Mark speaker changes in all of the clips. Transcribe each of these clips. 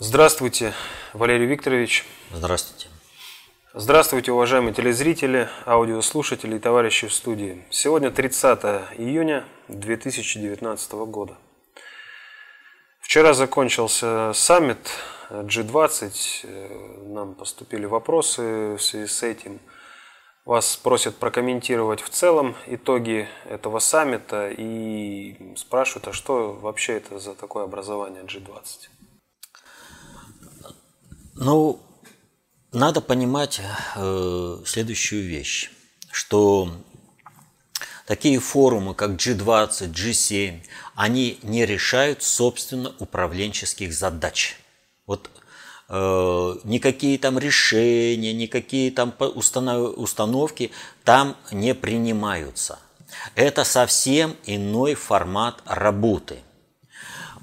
Speaker 1: Здравствуйте, Валерий Викторович.
Speaker 2: Здравствуйте.
Speaker 1: Здравствуйте, уважаемые телезрители, аудиослушатели и товарищи в студии. Сегодня 30 июня 2019 года. Вчера закончился саммит G20. Нам поступили вопросы в связи с этим. Вас просят прокомментировать в целом итоги этого саммита и спрашивают, а что вообще это за такое образование G20?
Speaker 2: Ну, надо понимать э, следующую вещь, что такие форумы, как G20, G7, они не решают, собственно, управленческих задач. Вот э, никакие там решения, никакие там установки там не принимаются. Это совсем иной формат работы –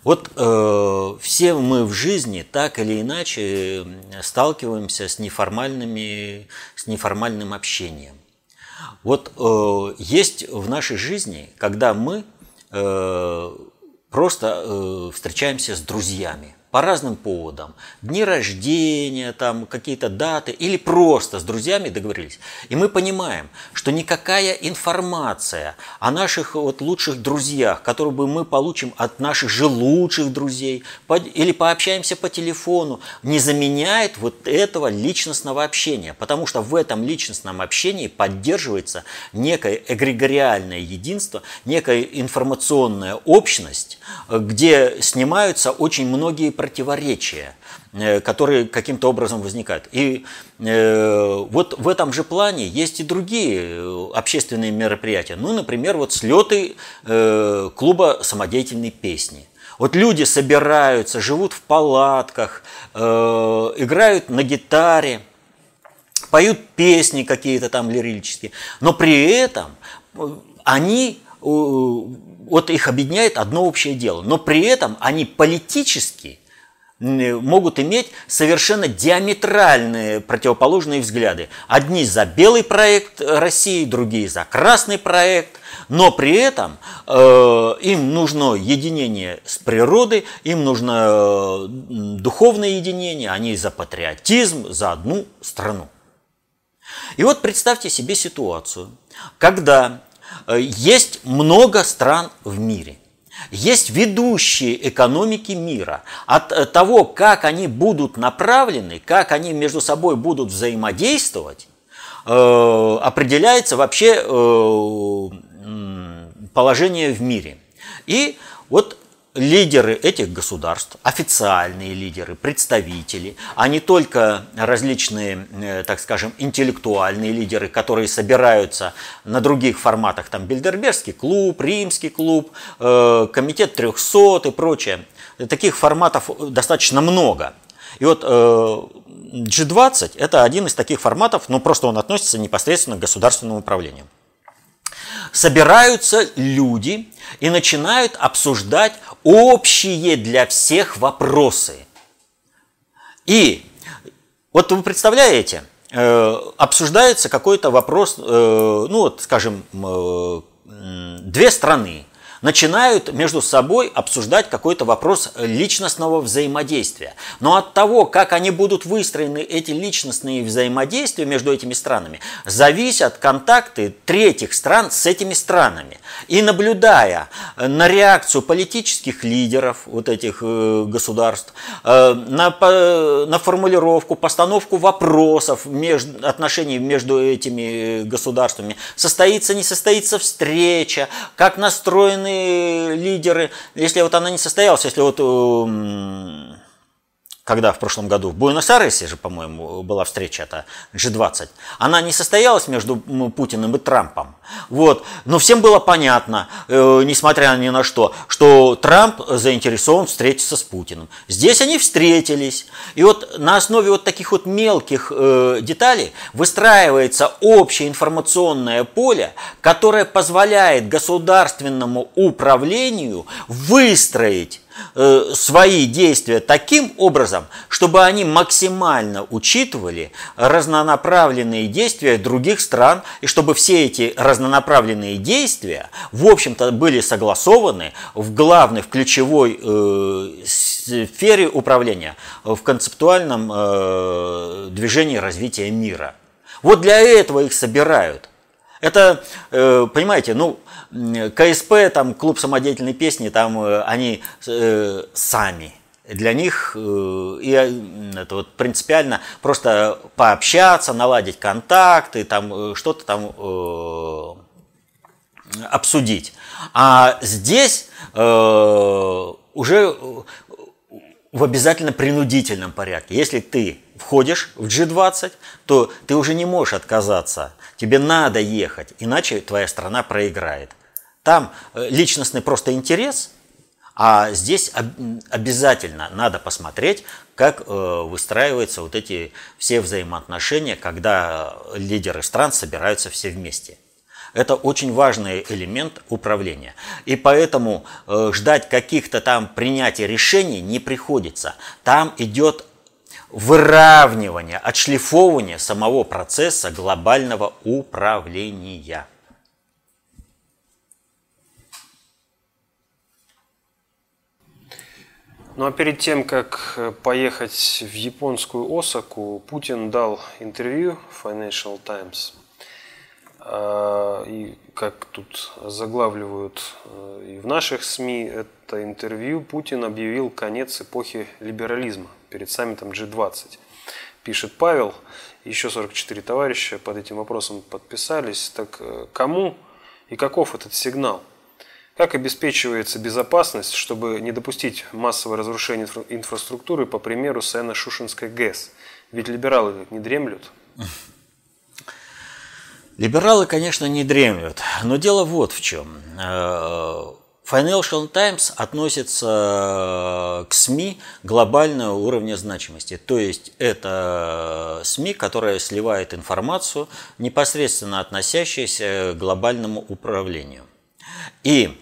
Speaker 2: вот э, все мы в жизни так или иначе сталкиваемся с, неформальными, с неформальным общением. Вот э, есть в нашей жизни, когда мы э, просто э, встречаемся с друзьями по разным поводам. Дни рождения, там какие-то даты или просто с друзьями договорились. И мы понимаем, что никакая информация о наших вот лучших друзьях, которую бы мы получим от наших же лучших друзей или пообщаемся по телефону, не заменяет вот этого личностного общения. Потому что в этом личностном общении поддерживается некое эгрегориальное единство, некая информационная общность, где снимаются очень многие противоречия, э, которые каким-то образом возникают. И э, вот в этом же плане есть и другие э, общественные мероприятия. Ну, например, вот слеты клуба самодеятельной песни. Вот люди собираются, живут в палатках, играют на гитаре, поют песни какие-то там лирические, но при этом они вот их объединяет одно общее дело, но при этом они политически могут иметь совершенно диаметральные противоположные взгляды. Одни за белый проект России, другие за красный проект, но при этом э, им нужно единение с природой, им нужно э, духовное единение, они за патриотизм, за одну страну. И вот представьте себе ситуацию, когда Э, есть много стран в мире. Есть ведущие экономики мира. От э, того, как они будут направлены, как они между собой будут взаимодействовать, э, определяется вообще положение в мире. И вот лидеры этих государств, официальные лидеры, представители, а не только различные, э, так скажем, интеллектуальные лидеры, которые собираются на других форматах, там Бильдербергский клуб, Римский клуб, э, комитет 300 и прочее. Таких форматов достаточно много. И вот G20 – это один из таких форматов, но просто он относится непосредственно к государственному управлению собираются люди и начинают обсуждать общие для всех вопросы. И вот вы представляете, э, обсуждается какой-то вопрос, э, ну вот, скажем, э, две страны, начинают между собой обсуждать какой-то вопрос личностного взаимодействия. Но от того, как они будут выстроены, эти личностные взаимодействия между этими странами, зависят контакты третьих стран с этими странами. И наблюдая на реакцию политических лидеров вот этих э, государств, э, на, на формулировку, постановку вопросов между, отношений между этими государствами, состоится, не состоится встреча, как настроены лидеры, если вот она не состоялась, если вот эм, когда в прошлом году в Буэнос-Айресе же, по-моему, была встреча, это G20, она не состоялась между Путиным и Трампом. Вот. Но всем было понятно, э, несмотря ни на что, что Трамп заинтересован встретиться с Путиным. Здесь они встретились. И вот на основе вот таких вот мелких э, деталей выстраивается общее информационное поле, которое позволяет государственному управлению выстроить свои действия таким образом, чтобы они максимально учитывали разнонаправленные действия других стран, и чтобы все эти разнонаправленные действия, в общем-то, были согласованы в главной, в ключевой э, сфере управления, в концептуальном э, движении развития мира. Вот для этого их собирают. Это, э, понимаете, ну, КСП, там, клуб самодеятельной песни, там э, они э, сами. Для них э, и это вот принципиально просто пообщаться, наладить контакты, там что-то там обсудить. А здесь уже в обязательно принудительном порядке. Если ты входишь в G20, то ты уже не можешь отказаться. Тебе надо ехать, иначе твоя страна проиграет. Там э, личностный просто интерес, а здесь обязательно надо посмотреть, как э, выстраиваются вот эти все взаимоотношения, когда лидеры стран собираются все вместе. Это очень важный элемент управления. И поэтому э, ждать каких-то там принятий решений не приходится. Там идет выравнивание, отшлифовывание самого процесса глобального управления.
Speaker 1: Ну а перед тем, как э, поехать в японскую Осаку, Путин дал интервью Financial Times. А, и как тут заглавливают э, и в наших СМИ это интервью, Путин объявил конец эпохи либерализма перед саммитом G20. Пишет Павел, еще 44 товарища под этим вопросом подписались. Так э, кому и каков этот сигнал? Как обеспечивается безопасность, чтобы не допустить массовое разрушение инфраструктуры, по примеру Сена-Шушинской ГЭС? Ведь либералы не дремлют.
Speaker 2: Либералы, конечно, не дремлют, но дело вот в чем. Э, Financial Times относится к СМИ глобального уровня значимости. То есть это СМИ, которая сливает информацию, непосредственно относящуюся к глобальному управлению. И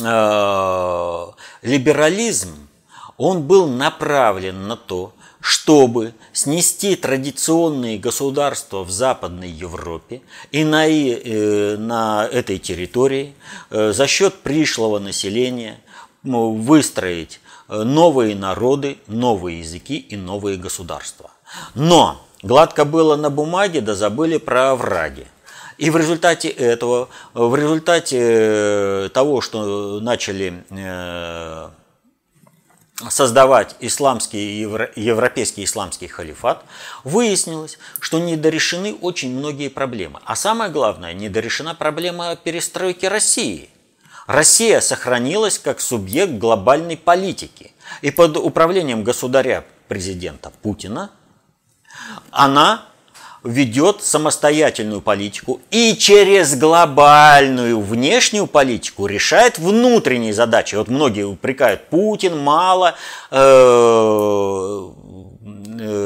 Speaker 2: Э, либерализм, он был направлен на то, чтобы снести традиционные государства в Западной Европе и на, э, на этой территории э, за счет пришлого населения выстроить новые народы, новые языки и новые государства. Но гладко было на бумаге, да забыли про овраги. И в результате этого, в результате э, того, что начали э, создавать исламский, европейский исламский халифат, выяснилось, что недорешены очень многие проблемы. А самое главное, недорешена проблема перестройки России. Россия сохранилась как субъект глобальной политики. И под управлением государя президента Путина она ведет самостоятельную политику и через глобальную внешнюю политику решает внутренние задачи. Вот многие упрекают, Путин мало э,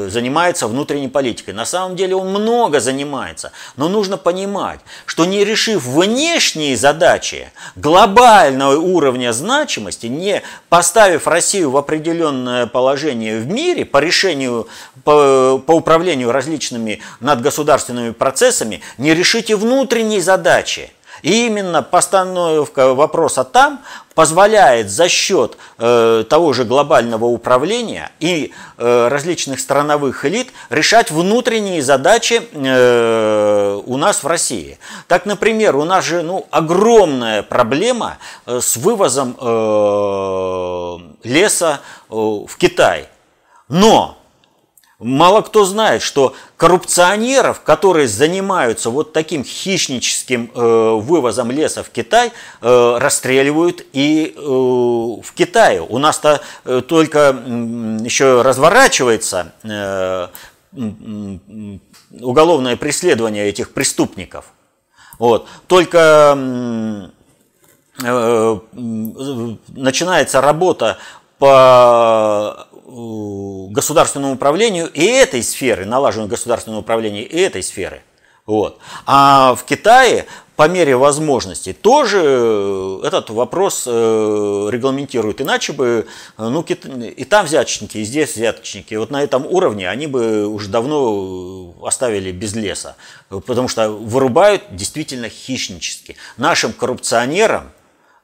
Speaker 2: занимается внутренней политикой. На самом деле он много занимается. Но нужно понимать, что не решив внешние задачи глобального уровня значимости, не поставив Россию в определенное положение в мире по решению, по, по управлению различными надгосударственными процессами, не решите внутренние задачи – и именно постановка вопроса там позволяет за счет э, того же глобального управления и э, различных страновых элит решать внутренние задачи э, у нас в России. Так, например, у нас же ну, огромная проблема э, с вывозом э, леса э, в Китай. Но Мало кто знает, что коррупционеров, которые занимаются вот таким хищническим э, вывозом леса в Китай, э, расстреливают и э, в Китае. У нас-то э, только э, еще разворачивается э, уголовное преследование этих преступников. Вот. Только э, начинается работа по государственному управлению и этой сферы, налаживанию государственного управления и этой сферы. Вот. А в Китае по мере возможностей тоже э, этот вопрос э, регламентируют. Иначе бы ну, и там взяточники, и здесь взяточники. Вот на этом уровне они бы уже давно оставили без леса. Потому что вырубают действительно хищнически. Нашим коррупционерам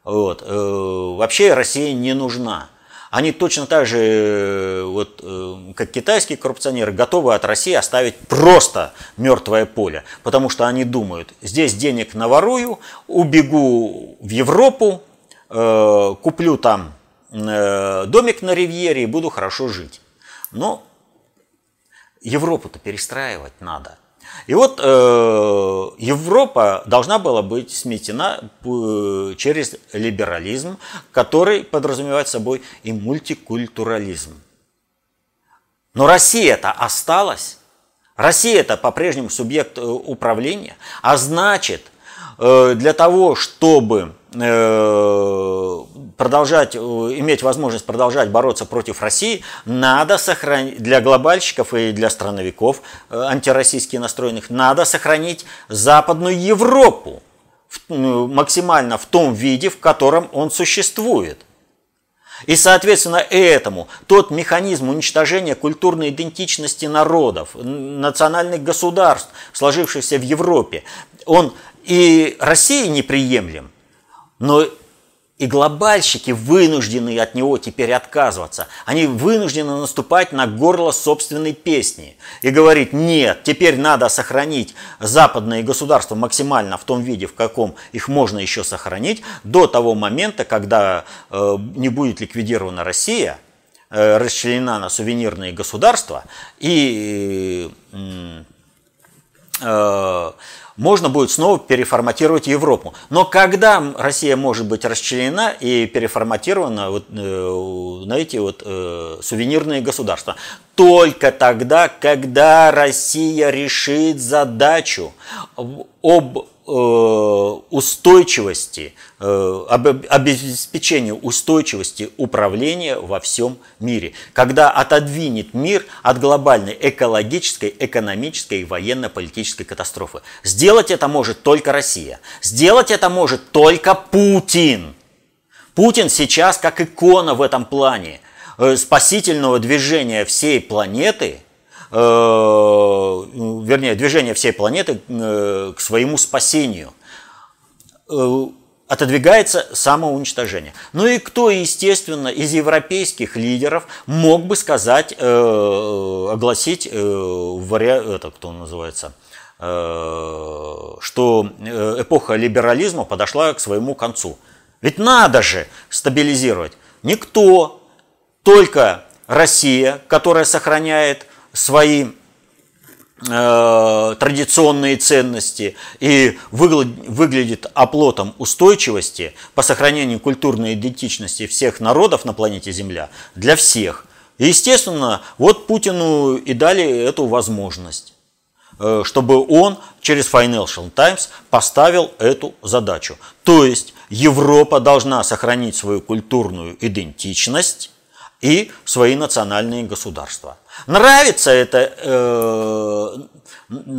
Speaker 2: вот, вообще Россия не нужна они точно так же, э, вот, э, как китайские коррупционеры, готовы от России оставить просто мертвое поле, потому что они думают, здесь денег наворую, убегу в Европу, э, куплю там домик на ривьере и буду хорошо жить. Но Европу-то перестраивать надо. И вот э, Европа должна была быть сметена э, через либерализм, который подразумевает собой и мультикультурализм. Но Россия-то осталась. Россия это по-прежнему субъект э, управления, а значит, э, для того, чтобы продолжать, э, иметь возможность продолжать бороться против России, надо сохранить, для глобальщиков и для страновиков э, антироссийски настроенных, надо сохранить Западную Европу максимально в том виде, в котором он существует. И, соответственно, этому тот механизм уничтожения культурной идентичности народов, национальных государств, сложившихся в Европе, он и России неприемлем, но и глобальщики вынуждены от него теперь отказываться. Они вынуждены наступать на горло собственной песни и говорить, нет, теперь надо сохранить западные государства максимально в том виде, в каком их можно еще сохранить, до того момента, когда э, не будет ликвидирована Россия, э, расчленена на сувенирные государства и э, можно будет снова переформатировать Европу. Но когда Россия может быть расчленена и переформатирована вот, э, на эти вот э, сувенирные государства? Только тогда, когда Россия решит задачу об Э, устойчивости, э, об обеспечении устойчивости управления во всем мире, когда отодвинет мир от глобальной экологической, экономической и военно-политической катастрофы. Сделать это может только Россия. Сделать это может только Путин. Путин сейчас как икона в этом плане спасительного движения всей планеты – Э, вернее, движение всей планеты э, к своему спасению. Э, отодвигается самоуничтожение. Ну и кто, естественно, из европейских лидеров мог бы сказать, огласить, это кто называется, что эпоха либерализма подошла к своему концу. Ведь надо же стабилизировать. Никто, только Россия, которая сохраняет свои э, традиционные ценности и выглядит оплотом устойчивости по сохранению культурной идентичности всех народов на планете Земля для всех. Естественно, вот Путину и дали эту возможность, э, чтобы он через Financial Times поставил эту задачу. То есть Европа должна сохранить свою культурную идентичность и свои национальные государства. Нравится это э,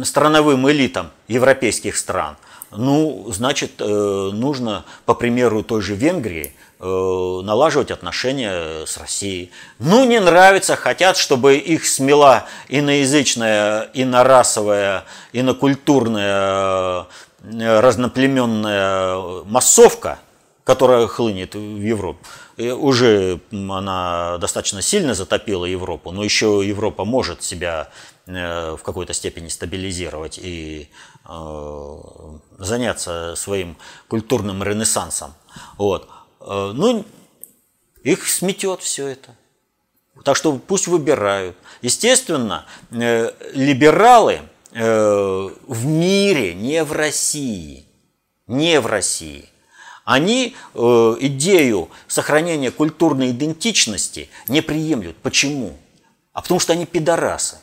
Speaker 2: страновым элитам европейских стран. Ну, значит, э, нужно, по примеру той же Венгрии, э, налаживать отношения с Россией. Ну, не нравится, хотят, чтобы их смела иноязычная, инорасовая, инокультурная, э, разноплеменная массовка, которая хлынет в Европу уже она достаточно сильно затопила Европу, но еще Европа может себя э, в какой-то степени стабилизировать и э, заняться своим культурным ренессансом. Вот. Э, ну, их сметет все это. Так что пусть выбирают. Естественно, либералы в мире, не в России, не в России, они э, идею сохранения культурной идентичности не приемлют. Почему? А потому что они пидорасы.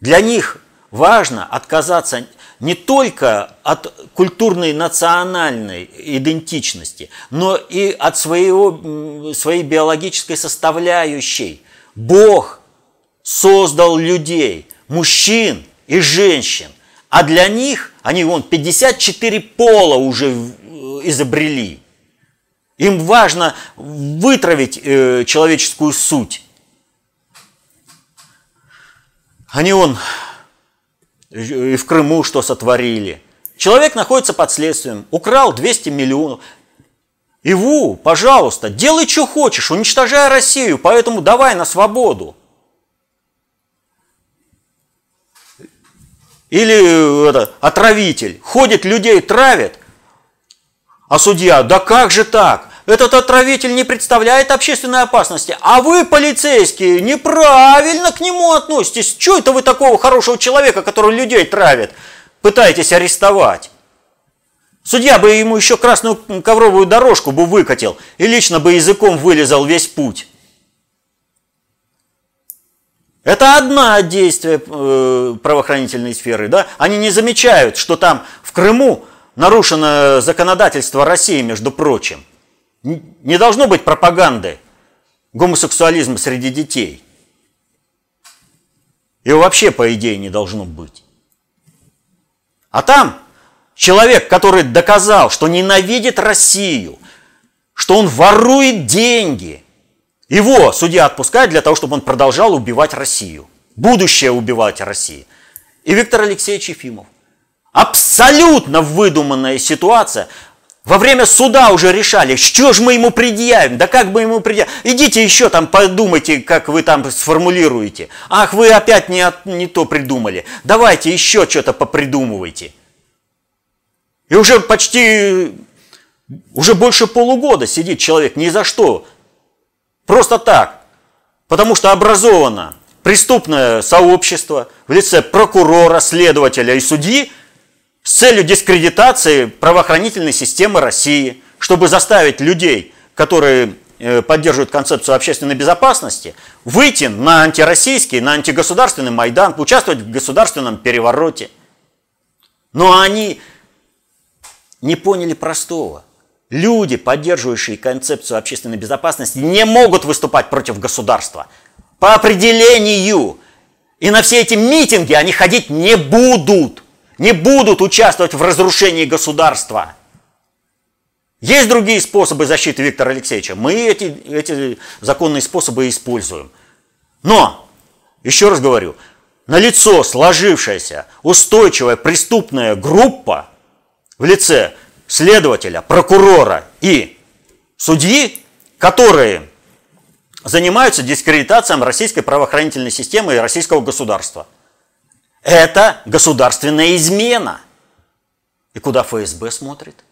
Speaker 2: Для них важно отказаться не только от культурной национальной идентичности, но и от своего, своей биологической составляющей. Бог создал людей, мужчин и женщин. А для них, они вон 54 пола уже изобрели. Им важно вытравить э, человеческую суть. Они он и в Крыму что сотворили. Человек находится под следствием, украл 200 миллионов. Иву, пожалуйста, делай, что хочешь, уничтожай Россию, поэтому давай на свободу. Или это, отравитель, ходит, людей травит, а судья, да как же так? Этот отравитель не представляет общественной опасности, а вы, полицейские, неправильно к нему относитесь. Что это вы такого хорошего человека, который людей травит, пытаетесь арестовать? Судья бы ему еще красную ковровую дорожку бы выкатил и лично бы языком вылезал весь путь. Это одна действие э, правоохранительной сферы. Да? Они не замечают, что там в Крыму нарушено законодательство России, между прочим. Не должно быть пропаганды гомосексуализма среди детей. Его вообще, по идее, не должно быть. А там человек, который доказал, что ненавидит Россию, что он ворует деньги, его судья отпускает для того, чтобы он продолжал убивать Россию. Будущее убивать Россию. И Виктор Алексеевич Ефимов. Абсолютно выдуманная ситуация. Во время суда уже решали, что же мы ему предъявим, да как бы ему предъявим. Идите еще там подумайте, как вы там сформулируете. Ах, вы опять не, не то придумали. Давайте еще что-то попридумывайте. И уже почти, уже больше полугода сидит человек ни за что. Просто так. Потому что образовано преступное сообщество в лице прокурора, следователя и судьи – с целью дискредитации правоохранительной системы России, чтобы заставить людей, которые э, поддерживают концепцию общественной безопасности, выйти на антироссийский, на антигосударственный Майдан, участвовать в государственном перевороте. Но они не поняли простого. Люди, поддерживающие концепцию общественной безопасности, не могут выступать против государства. По определению. И на все эти митинги они ходить не будут не будут участвовать в разрушении государства. Есть другие способы защиты Виктора Алексеевича. Мы эти, эти законные способы используем. Но, еще раз говорю, налицо сложившаяся устойчивая преступная группа в лице следователя, прокурора и судьи, которые занимаются дискредитацией российской правоохранительной системы и российского государства – это государственная измена. И куда ФСБ смотрит?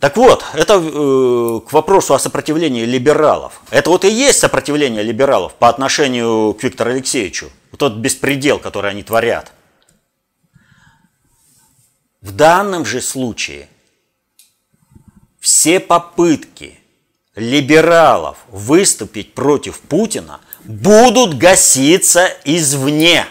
Speaker 2: Так вот, это э, к вопросу о сопротивлении либералов. Это вот и есть сопротивление либералов по отношению к Виктору Алексеевичу. Вот тот беспредел, который они творят. В данном же случае все попытки либералов выступить против Путина будут гаситься извне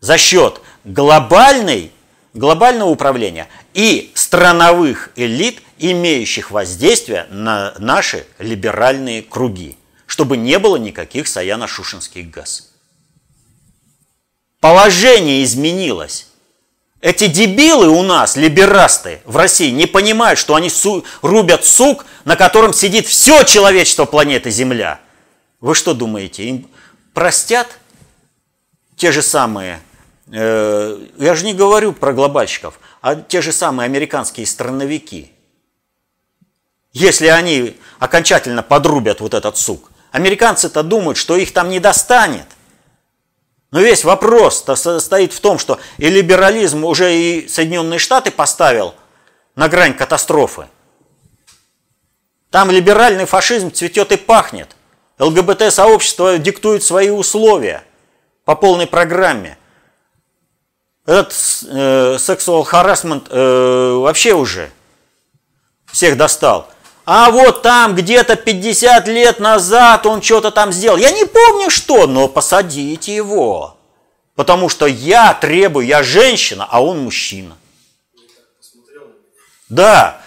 Speaker 2: за счет глобальной, глобального управления и страновых элит, имеющих воздействие на наши либеральные круги, чтобы не было никаких саяно-шушенских газ. Положение изменилось. Эти дебилы у нас, либерасты в России, не понимают, что они су- рубят сук, на котором сидит все человечество планеты Земля – вы что думаете, им простят те же самые, э, я же не говорю про глобальщиков, а те же самые американские страновики. Если они окончательно подрубят вот этот сук, американцы-то думают, что их там не достанет. Но весь вопрос состоит в том, что и либерализм уже и Соединенные Штаты поставил на грань катастрофы. Там либеральный фашизм цветет и пахнет – ЛГБТ-сообщество диктует свои условия по полной программе. Этот э, sexual harassment э, вообще уже всех достал. А вот там где-то 50 лет назад он что-то там сделал. Я не помню что, но посадите его. Потому что я требую, я женщина, а он мужчина. Да.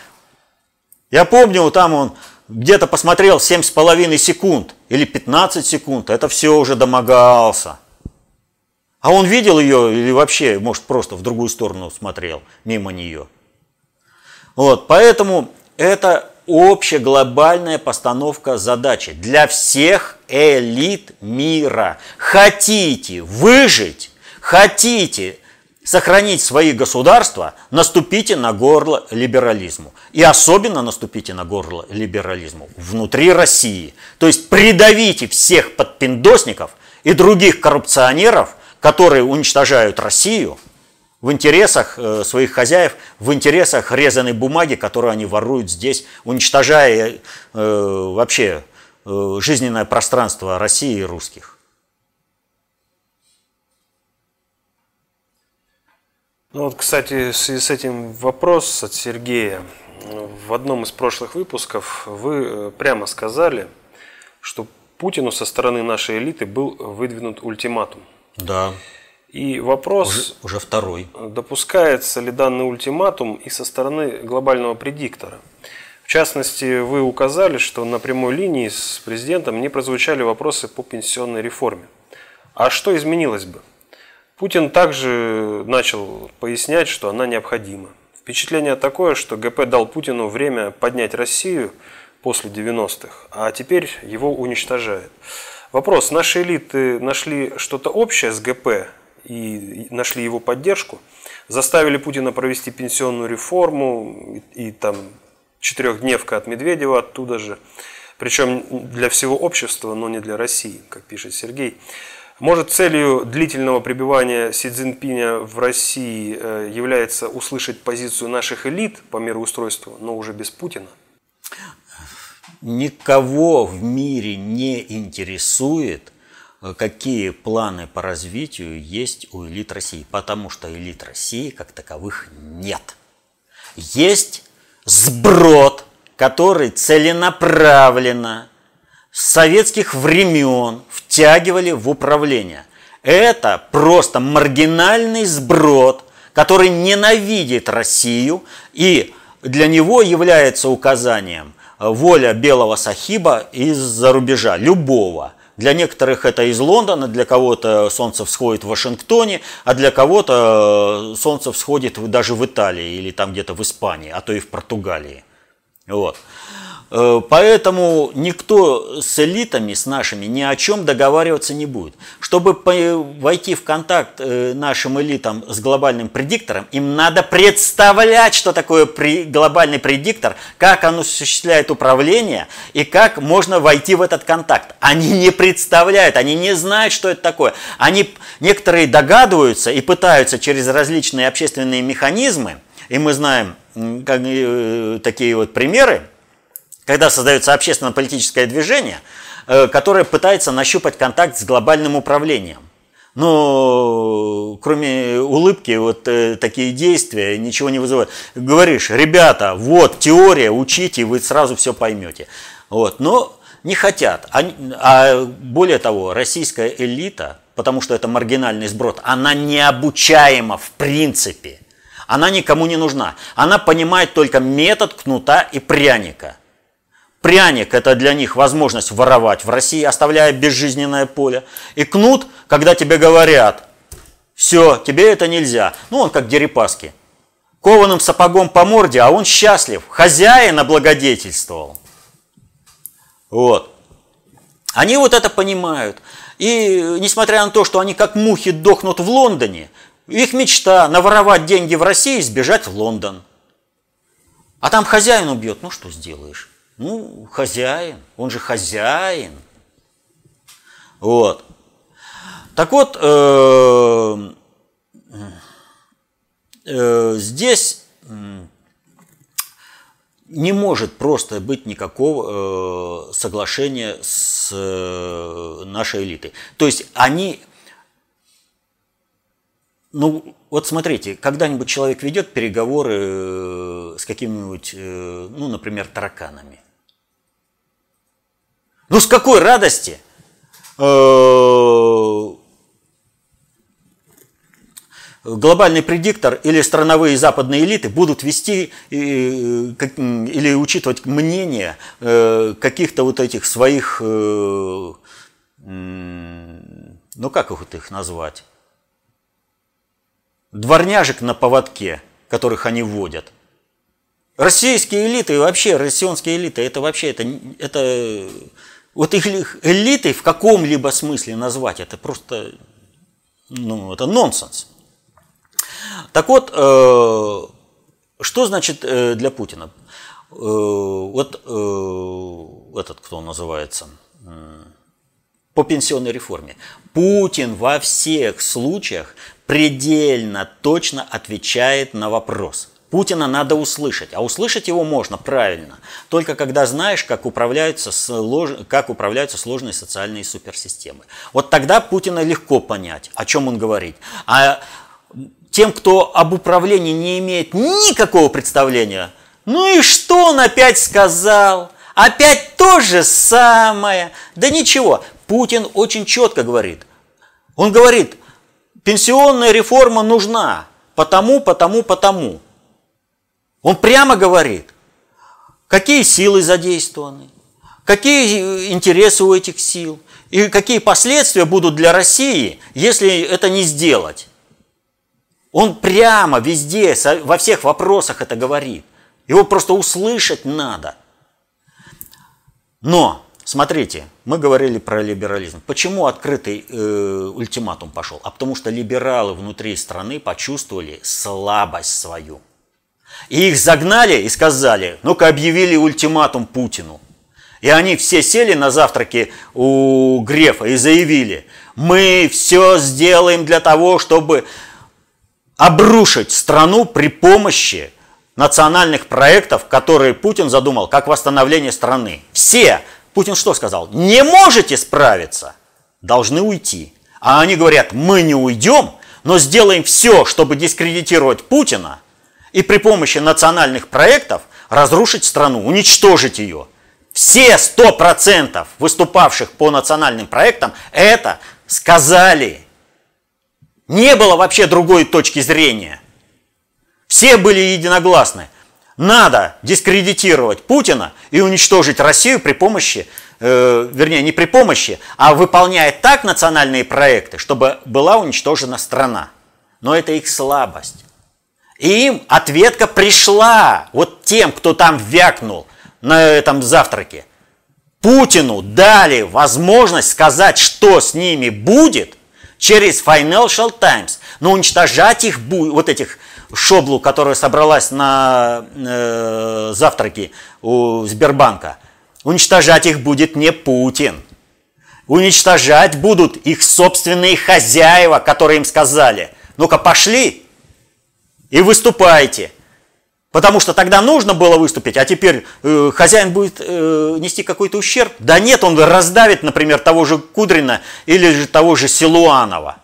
Speaker 2: Я помню, там он где-то посмотрел 7,5 секунд или 15 секунд, это все уже домогался. А он видел ее или вообще, может, просто в другую сторону смотрел, мимо нее. Вот, поэтому это общая глобальная постановка задачи для всех элит мира. Хотите выжить, хотите сохранить свои государства, наступите на горло либерализму. И особенно наступите на горло либерализму внутри России. То есть придавите всех подпиндосников и других коррупционеров, которые уничтожают Россию – в интересах э, своих хозяев, в интересах резаной бумаги, которую они воруют здесь, уничтожая э, вообще э, жизненное пространство России и русских.
Speaker 1: Ну вот, кстати, в связи с этим вопрос от Сергея. В одном из прошлых выпусков вы прямо сказали, что Путину со стороны нашей элиты был выдвинут ультиматум.
Speaker 2: Да.
Speaker 1: И вопрос,
Speaker 2: уже, уже второй,
Speaker 1: допускается ли данный ультиматум и со стороны глобального предиктора. В частности, вы указали, что на прямой линии с президентом не прозвучали вопросы по пенсионной реформе. А что изменилось бы? Путин также начал пояснять, что она необходима. Впечатление такое, что ГП дал Путину время поднять Россию после 90-х, а теперь его уничтожает. Вопрос, наши элиты нашли что-то общее с ГП и нашли его поддержку, заставили Путина провести пенсионную реформу и, и там четырехдневка от Медведева оттуда же, причем для всего общества, но не для России, как пишет Сергей. Может, целью длительного пребывания Си Цзиньпиня в России э, является услышать позицию наших элит по мироустройству, но уже без Путина?
Speaker 2: Никого в мире не интересует – Э, какие планы по развитию есть у элит России, потому что элит России как таковых нет. Есть сброд, который целенаправленно с советских времен втягивали в управление. Это просто маргинальный сброд, который ненавидит Россию и для него является указанием воля белого сахиба из-за рубежа, любого – для некоторых это из Лондона, для кого-то солнце всходит в Вашингтоне, а для кого-то э, солнце всходит даже в Италии или там где-то в Испании, а то и в Португалии. Вот. Э, поэтому никто с элитами, с нашими, ни о чем договариваться не будет. Чтобы войти в контакт э, нашим элитам с глобальным предиктором, им надо представлять, что такое глобальный предиктор, как он осуществляет управление и как можно войти в этот контакт. Они не представляют, они не знают, что это такое. Они, некоторые догадываются и пытаются через различные общественные механизмы, и мы знаем как, э, такие вот примеры, когда создается общественно-политическое движение, э, которое пытается нащупать контакт с глобальным управлением. Но кроме улыбки, вот э, такие действия ничего не вызывают. Говоришь, ребята, вот теория, учите, вы сразу все поймете. Вот, но не хотят. А, а более того, российская элита, потому что это маргинальный сброд, она необучаема в принципе. Она никому не нужна. Она понимает только метод кнута и пряника – Пряник – это для них возможность воровать в России, оставляя безжизненное поле. И кнут, когда тебе говорят, все, тебе это нельзя. Ну, он как Дерипаски. Кованым сапогом по морде, а он счастлив. Хозяин облагодетельствовал. Вот. Они вот это понимают. И несмотря на то, что они как мухи дохнут в Лондоне, их мечта наворовать деньги в России и сбежать в Лондон. А там хозяин убьет, ну что сделаешь? Ну, хозяин, он же хозяин. Вот. Так вот, э, э, здесь не может просто быть никакого э, соглашения с э, нашей элитой. То есть они, ну вот смотрите, когда-нибудь человек ведет переговоры э, с какими-нибудь, э, ну, например, тараканами. Ну с какой радости э, глобальный предиктор или страновые западные элиты будут вести э, или учитывать мнение э, каких-то вот этих своих, ну как их их назвать, дворняжек на поводке, которых они вводят. Российские элиты, вообще россионские элиты, это вообще, это, это вот их элитой в каком-либо смысле назвать, это просто, ну, это нонсенс. Так вот, э, что значит э, для Путина? Э, вот этот, кто он называется, по пенсионной реформе. Путин во всех случаях предельно точно отвечает на вопрос. Путина надо услышать, а услышать его можно правильно, только когда знаешь, как управляются, слож... как управляются сложные социальные суперсистемы. Вот тогда Путина легко понять, о чем он говорит. А тем, кто об управлении не имеет никакого представления, ну и что он опять сказал? Опять то же самое. Да ничего, Путин очень четко говорит. Он говорит, пенсионная реформа нужна, потому, потому, потому. Он прямо говорит, какие силы задействованы, какие интересы у этих сил и какие последствия будут для России, если это не сделать. Он прямо везде, во всех вопросах это говорит. Его просто услышать надо. Но, смотрите, мы говорили про либерализм. Почему открытый э, ультиматум пошел? А потому что либералы внутри страны почувствовали слабость свою. И их загнали и сказали, ну-ка объявили ультиматум Путину. И они все сели на завтраке у Грефа и заявили, мы все сделаем для того, чтобы обрушить страну при помощи национальных проектов, которые Путин задумал, как восстановление страны. Все. Путин что сказал? Не можете справиться, должны уйти. А они говорят, мы не уйдем, но сделаем все, чтобы дискредитировать Путина – и при помощи национальных проектов разрушить страну, уничтожить ее. Все 100% выступавших по национальным проектам это сказали. Не было вообще другой точки зрения. Все были единогласны. Надо дискредитировать Путина и уничтожить Россию при помощи, э, вернее, не при помощи, а выполняя так национальные проекты, чтобы была уничтожена страна. Но это их слабость. И им ответка пришла, вот тем, кто там вякнул на этом завтраке. Путину дали возможность сказать, что с ними будет через Financial Times. Но уничтожать их, вот этих шоблу, которая собралась на э, завтраке у Сбербанка, уничтожать их будет не Путин. Уничтожать будут их собственные хозяева, которые им сказали, ну-ка пошли, и выступайте. Потому что тогда нужно было выступить, а теперь э, хозяин будет э, нести какой-то ущерб. Да нет, он раздавит, например, того же Кудрина или же того же Силуанова.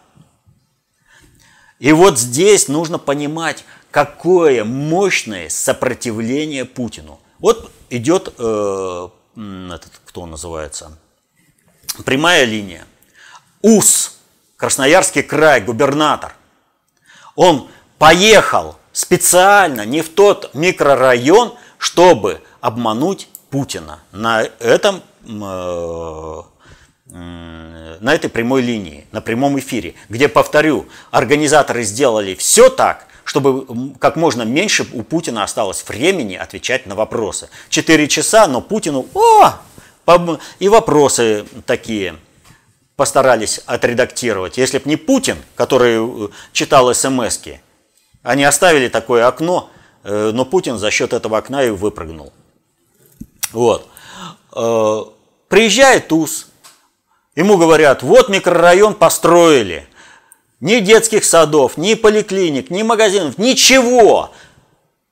Speaker 2: И вот здесь нужно понимать, какое мощное сопротивление Путину. Вот идет, э, этот, кто называется, прямая линия. УС, Красноярский край, губернатор. Он поехал специально не в тот микрорайон, чтобы обмануть Путина на этом э, на этой прямой линии, на прямом эфире, где, повторю, организаторы сделали все так, чтобы как можно меньше у Путина осталось времени отвечать на вопросы. Четыре часа, но Путину, о, и вопросы такие постарались отредактировать. Если бы не Путин, который э, читал смски, они оставили такое окно, э, но Путин за счет этого окна и выпрыгнул. Вот. Э, приезжает ТУЗ, ему говорят, вот микрорайон построили. Ни детских садов, ни поликлиник, ни магазинов, ничего.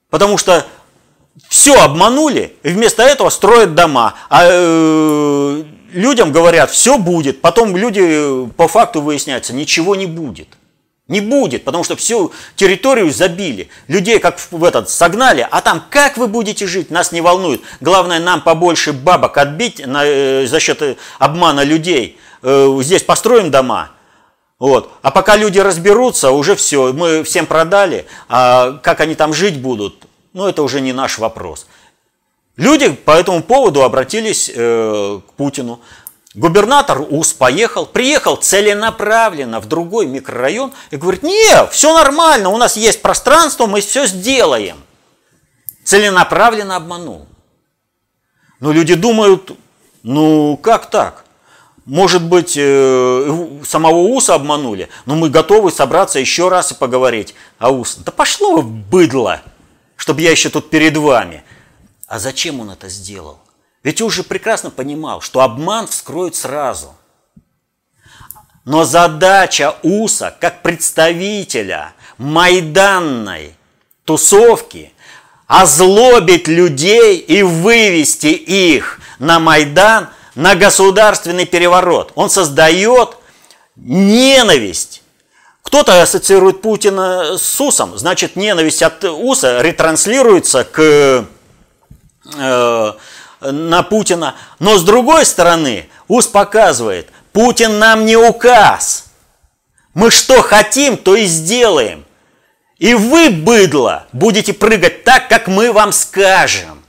Speaker 2: Потому что все обманули, и вместо этого строят дома. А э, людям говорят, все будет. Потом люди по факту выясняются, ничего не будет. Не будет, потому что всю территорию забили. Людей как в этот согнали, а там как вы будете жить, нас не волнует. Главное нам побольше бабок отбить на, э, за счет э, обмана людей. Э, здесь построим дома. Вот. А пока люди разберутся, уже все, мы всем продали, а как они там жить будут, ну это уже не наш вопрос. Люди по этому поводу обратились э, к Путину. Губернатор УС поехал, приехал целенаправленно в другой микрорайон и говорит, не, все нормально, у нас есть пространство, мы все сделаем. Целенаправленно обманул. Но люди думают, ну как так? Может быть, э, самого УСа обманули, но мы готовы собраться еще раз и поговорить. А УС, да пошло вы быдло, чтобы я еще тут перед вами. А зачем он это сделал? Ведь уже прекрасно понимал, что обман вскроют сразу. Но задача УСа, как представителя майданной тусовки, озлобить людей и вывести их на Майдан на государственный переворот. Он создает ненависть. Кто-то ассоциирует Путина с УСом, значит ненависть от УСа ретранслируется к э, на Путина. Но с другой стороны, УС показывает, Путин нам не указ. Мы что хотим, то и сделаем. И вы, быдло, будете прыгать так, как мы вам скажем.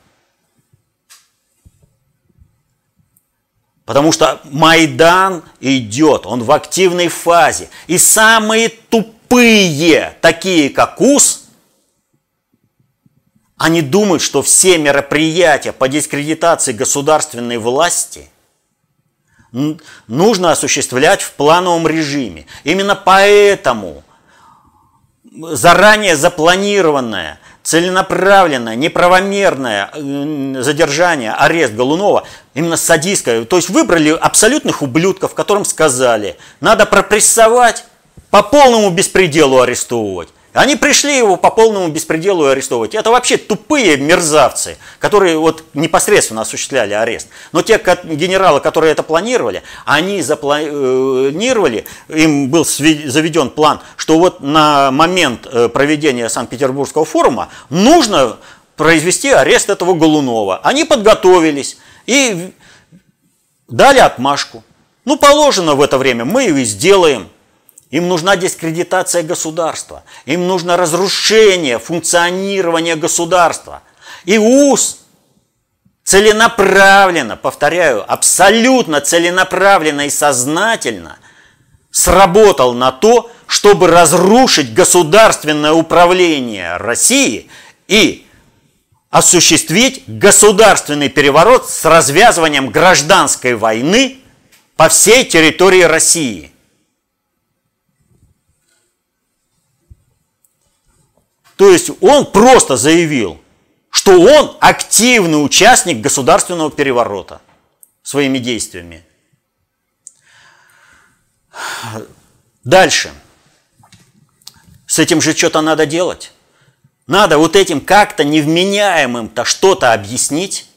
Speaker 2: Потому что Майдан идет, он в активной фазе. И самые тупые, такие как УС, они думают, что все мероприятия по дискредитации государственной власти нужно осуществлять в плановом режиме. Именно поэтому заранее запланированное, целенаправленное, неправомерное задержание, арест Голунова, именно садистское, то есть выбрали абсолютных ублюдков, которым сказали, надо пропрессовать, по полному беспределу арестовывать. Они пришли его по полному беспределу арестовывать. Это вообще тупые мерзавцы, которые вот непосредственно осуществляли арест. Но те генералы, которые это планировали, они запланировали, им был заведен план, что вот на момент э, проведения Санкт-Петербургского форума нужно произвести арест этого Голунова. Они подготовились и дали отмашку. Ну, положено в это время, мы и сделаем. Им нужна дискредитация государства. Им нужно разрушение функционирования государства. И УС целенаправленно, повторяю, абсолютно целенаправленно и сознательно сработал на то, чтобы разрушить государственное управление России и осуществить государственный переворот с развязыванием гражданской войны по всей территории России. То есть он просто заявил, что он активный участник государственного переворота своими действиями. Дальше. С этим же что-то надо делать. Надо вот этим как-то невменяемым-то что-то объяснить.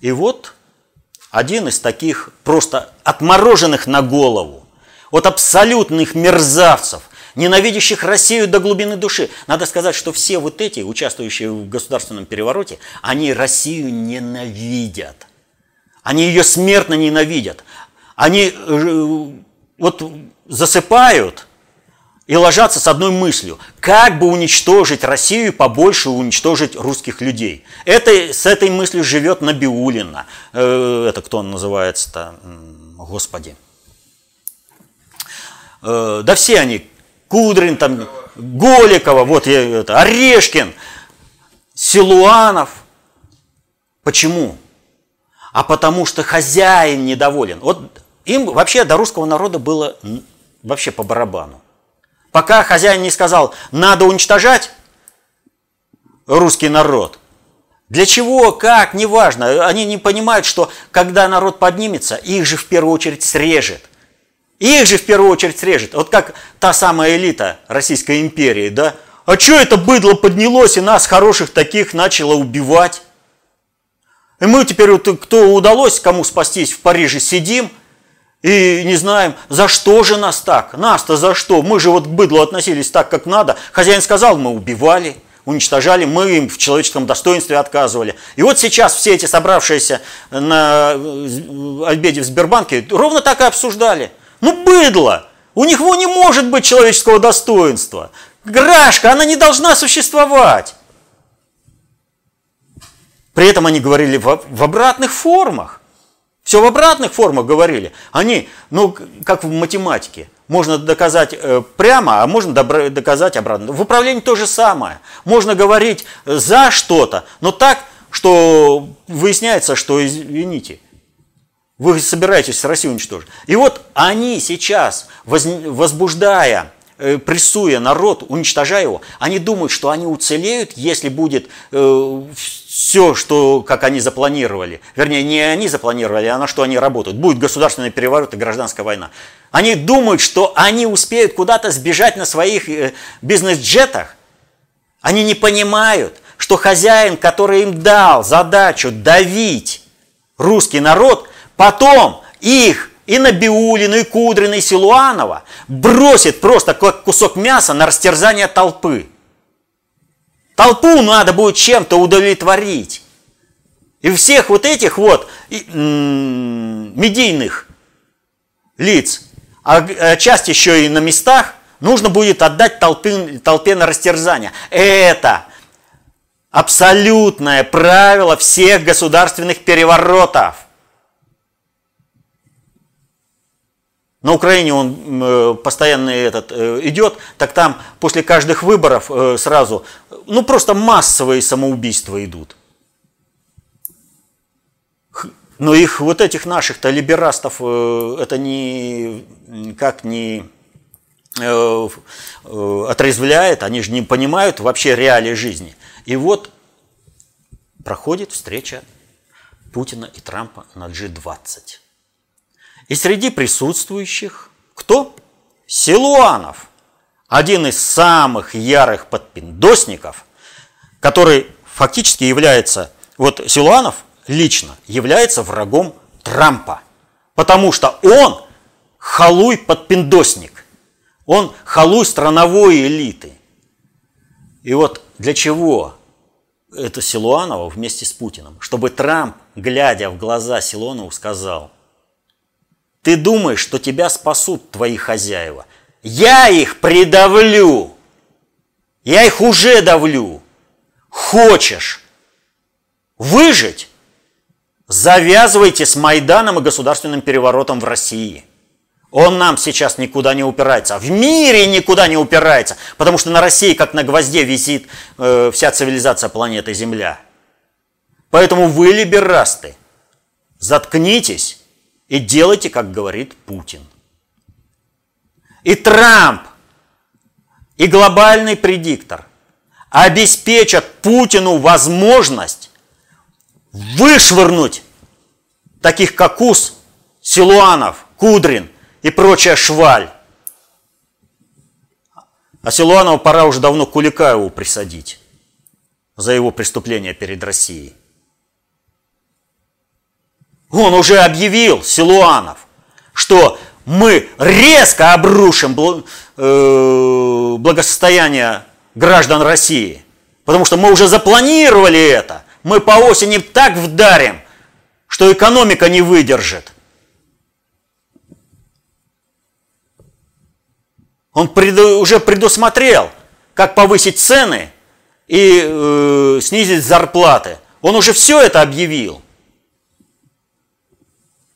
Speaker 2: И вот один из таких просто отмороженных на голову, от абсолютных мерзавцев, ненавидящих Россию до глубины души. Надо сказать, что все вот эти, участвующие в государственном перевороте, они Россию ненавидят. Они ее смертно ненавидят. Они э, вот засыпают и ложатся с одной мыслью. Как бы уничтожить Россию и побольше уничтожить русских людей. Это, с этой мыслью живет Набиулина. Э, это кто он называется-то? Господи. Э, да все они Кудрин, там, Голикова, вот я, это, Орешкин, Силуанов. Почему? А потому что хозяин недоволен. Вот им вообще до русского народа было вообще по барабану. Пока хозяин не сказал, надо уничтожать русский народ, для чего, как, неважно. Они не понимают, что когда народ поднимется, их же в первую очередь срежет. Их же в первую очередь срежет. Вот как та самая элита Российской империи, да? А что это быдло поднялось и нас, хороших таких, начало убивать? И мы теперь, вот, кто удалось, кому спастись, в Париже сидим и не знаем, за что же нас так? Нас-то за что? Мы же вот к быдлу относились так, как надо. Хозяин сказал, мы убивали, уничтожали, мы им в человеческом достоинстве отказывали. И вот сейчас все эти собравшиеся на обеде в Сбербанке ровно так и обсуждали – ну, быдло! У них не может быть человеческого достоинства. Грашка, она не должна существовать. При этом они говорили в, в обратных формах. Все в обратных формах говорили. Они, ну, как в математике. Можно доказать э, прямо, а можно доказать обратно. В управлении то же самое. Можно говорить за что-то, но так, что выясняется, что, извините, вы собираетесь Россию уничтожить. И вот они сейчас, возбуждая, э, прессуя народ, уничтожая его, они думают, что они уцелеют, если будет э, все, что, как они запланировали. Вернее, не они запланировали, а на что они работают. Будет государственный переворот и гражданская война. Они думают, что они успеют куда-то сбежать на своих э, бизнес-джетах. Они не понимают, что хозяин, который им дал задачу давить русский народ, Потом их и Набиулину, и Кудрина, и Силуанова бросит просто как кусок мяса на растерзание толпы. Толпу надо будет чем-то удовлетворить. И всех вот этих вот медийных лиц, а, а часть еще и на местах, нужно будет отдать толпе, толпе на растерзание. Это абсолютное правило всех государственных переворотов – на Украине он э, постоянно этот э, идет, так там после каждых выборов э, сразу, ну просто массовые самоубийства идут. Но их вот этих наших-то либерастов это не как не отрезвляет, они же не понимают вообще реалии жизни. И вот проходит встреча Путина и Трампа на G20. И среди присутствующих кто? Силуанов, один из самых ярых подпиндосников, который фактически является, вот Силуанов лично является врагом Трампа, потому что он халуй подпиндосник, он халуй страновой элиты. И вот для чего это Силуанова вместе с Путиным? Чтобы Трамп, глядя в глаза Силуанову, сказал – ты думаешь, что тебя спасут твои хозяева. Я их придавлю. Я их уже давлю. Хочешь выжить? Завязывайте с Майданом и государственным переворотом в России. Он нам сейчас никуда не упирается. В мире никуда не упирается. Потому что на России, как на гвозде, висит э, вся цивилизация планеты Земля. Поэтому вы, либерасты, заткнитесь и делайте, как говорит Путин. И Трамп, и глобальный предиктор обеспечат Путину возможность вышвырнуть таких как Кус, Силуанов, Кудрин и прочая шваль. А Силуанову пора уже давно Куликаеву присадить за его преступление перед Россией. Он уже объявил, Силуанов, что мы резко обрушим э, благосостояние граждан России. Потому что мы уже запланировали это. Мы по осени так вдарим, что экономика не выдержит. Он преду, уже предусмотрел, как повысить цены и э, снизить зарплаты. Он уже все это объявил.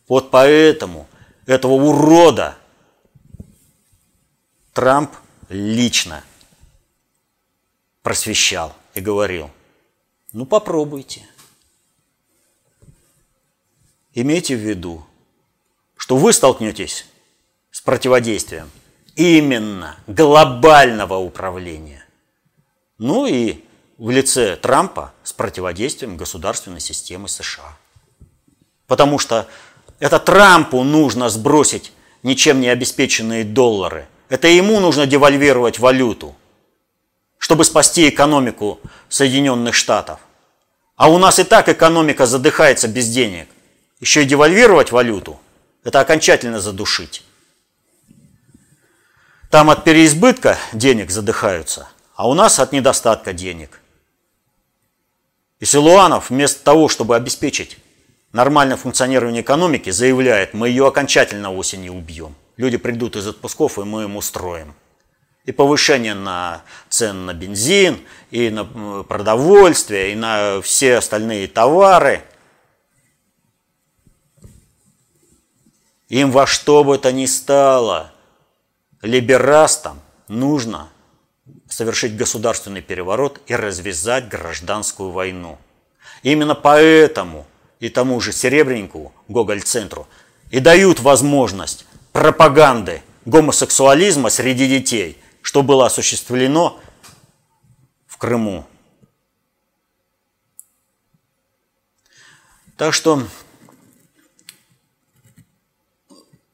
Speaker 2: Вот поэтому этого урода Трамп лично просвещал и говорил, ну попробуйте. Имейте в виду, что вы столкнетесь с противодействием именно глобального управления. Ну и в лице Трампа с противодействием государственной системы США. Потому что это Трампу нужно сбросить ничем не обеспеченные доллары. Это ему нужно девальвировать валюту, чтобы спасти экономику Соединенных Штатов. А у нас и так экономика задыхается без денег. Еще и девальвировать валюту – это окончательно задушить. Там от переизбытка денег задыхаются, а у нас от недостатка денег. И Силуанов вместо того, чтобы обеспечить нормальное функционирование экономики, заявляет, мы ее окончательно осенью убьем. Люди придут из отпусков, и мы им устроим. И повышение на цен на бензин, и на продовольствие, и на все остальные товары. Им во что бы то ни стало, либерастам нужно совершить государственный переворот и развязать гражданскую войну. Именно поэтому и тому же Серебренникову, Гоголь-центру, и дают возможность пропаганды гомосексуализма среди детей, что было осуществлено в Крыму. Так что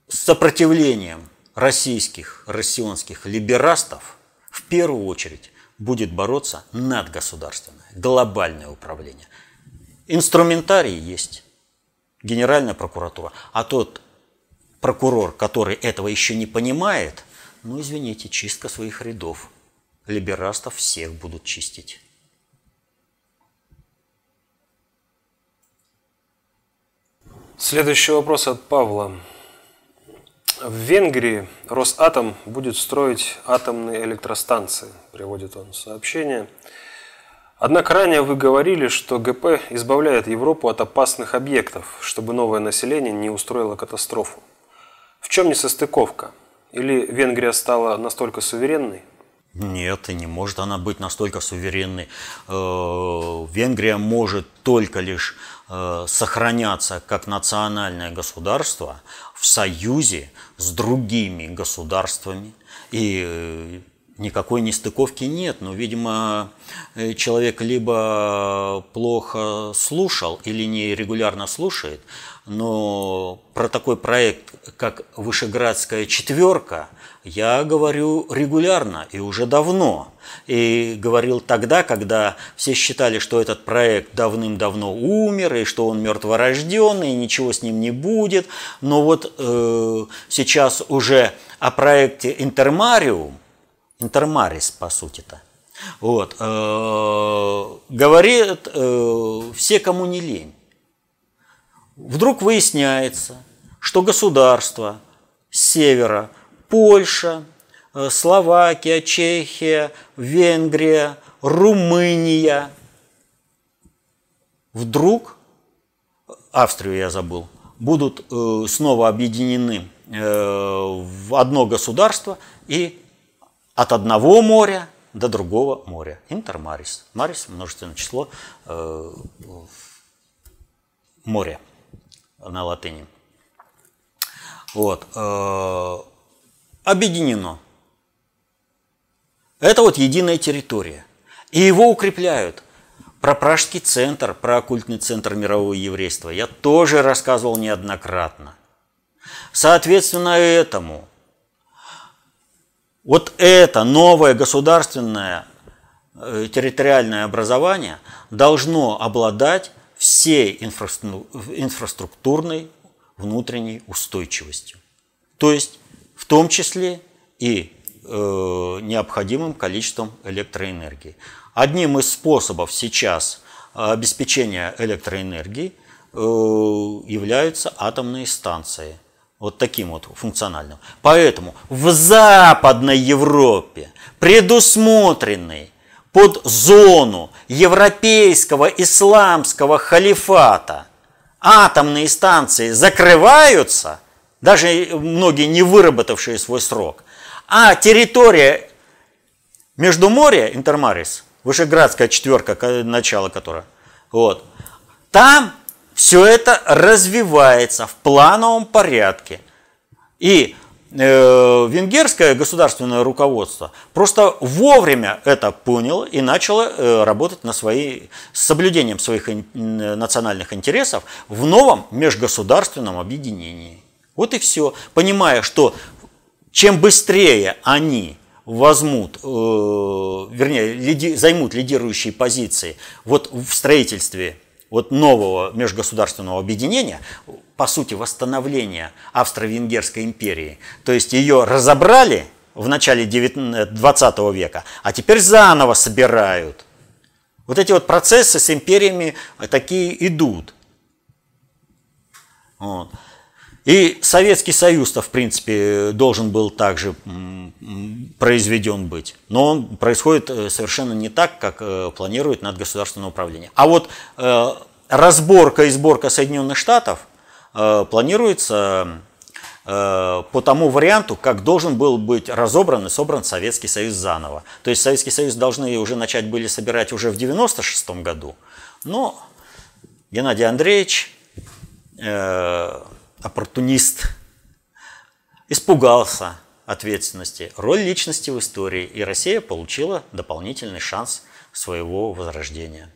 Speaker 2: с сопротивлением российских, россионских либерастов в первую очередь будет бороться надгосударственное, глобальное управление. Инструментарий есть, Генеральная прокуратура, а тот прокурор, который этого еще не понимает, ну извините, чистка своих рядов. Либерастов всех будут чистить.
Speaker 1: Следующий вопрос от Павла. В Венгрии Росатом будет строить атомные электростанции, приводит он сообщение. Однако ранее вы говорили, что ГП избавляет Европу от опасных объектов, чтобы новое население не устроило катастрофу. В чем несостыковка? Или Венгрия стала настолько суверенной?
Speaker 2: Нет, и не может она быть настолько суверенной. Э, Венгрия может только лишь э, сохраняться как национальное государство в союзе с другими государствами. И э, никакой нестыковки нет. Но, видимо, человек либо плохо слушал или нерегулярно слушает, но про такой проект, как Вышеградская четверка, я говорю регулярно и уже давно. И говорил тогда, когда все считали, что этот проект давным-давно умер, и что он мертворожденный, и ничего с ним не будет. Но вот э, сейчас уже о проекте Интермариум, Интермарис, по сути-то, вот, э, говорит э, все, кому не лень. Вдруг выясняется, что государство с севера, Польша, э, Словакия, Чехия, Венгрия, Румыния, вдруг, Австрию я забыл, будут снова объединены в одно государство и от одного моря до другого моря. Интермарис. Марис – множественное число моря на латыни. Вот. Э, объединено. Это вот единая территория. И его укрепляют. Про Пражский центр, про оккультный центр мирового еврейства я тоже рассказывал неоднократно. Соответственно этому, вот это новое государственное э, территориальное образование должно обладать всей инфраструктурной внутренней устойчивостью. То есть в том числе и э, необходимым количеством электроэнергии. Одним из способов сейчас обеспечения электроэнергии э, являются атомные станции. Вот таким вот функциональным. Поэтому в Западной Европе предусмотрены под зону европейского исламского халифата атомные станции закрываются, даже многие не выработавшие свой срок, а территория Междуморья, Интермарис, Вышеградская четверка, начало которой, вот, там все это развивается в плановом порядке. И Э, венгерское государственное руководство просто вовремя это поняло и начало э, работать на свои, с соблюдением своих национальных интересов в новом межгосударственном объединении. Вот и все. Понимая, что чем быстрее они возьмут, э, вернее, лиди, займут лидирующие позиции вот в строительстве вот нового межгосударственного объединения, по сути, восстановления Австро-Венгерской империи. То есть ее разобрали в начале 20 века, а теперь заново собирают. Вот эти вот процессы с империями такие идут. Вот. И Советский Союз-то, в принципе, должен был также произведен быть. Но он происходит э, совершенно не так, как э, планирует надгосударственное управление. А вот э, разборка и сборка Соединенных Штатов планируется по тому варианту, как должен был быть разобран и собран Советский Союз заново. То есть Советский Союз должны уже начать были собирать уже в 96 году, но Геннадий Андреевич, оппортунист, испугался ответственности, роль личности в истории, и Россия получила дополнительный шанс своего возрождения.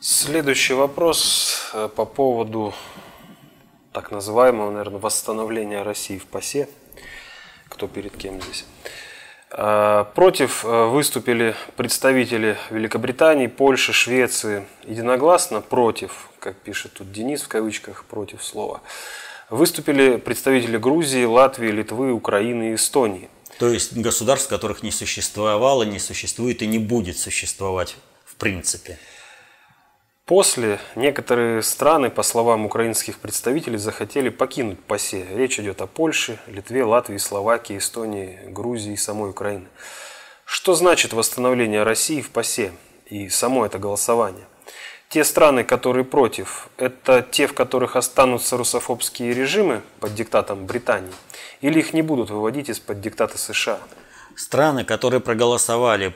Speaker 1: Следующий вопрос э, по поводу так называемого, наверное, восстановления России в ПАСЕ. Кто перед кем здесь? Э, против э, выступили представители Великобритании, Польши, Швеции. Единогласно против, как пишет тут Денис в кавычках, против слова. Выступили представители Грузии, Латвии, Литвы, Украины и Эстонии.
Speaker 2: То есть государств, которых не существовало, не существует и не будет существовать в принципе.
Speaker 1: После некоторые страны, по словам украинских представителей, захотели покинуть ПАСЕ. Речь идет о Польше, Литве, Латвии, Словакии, Эстонии, Грузии и самой Украины. Что значит восстановление России в ПАСЕ и само это голосование? Те страны, которые против, это те, в которых останутся русофобские режимы под диктатом Британии, или их не будут выводить из-под диктата США?
Speaker 2: Страны, которые проголосовали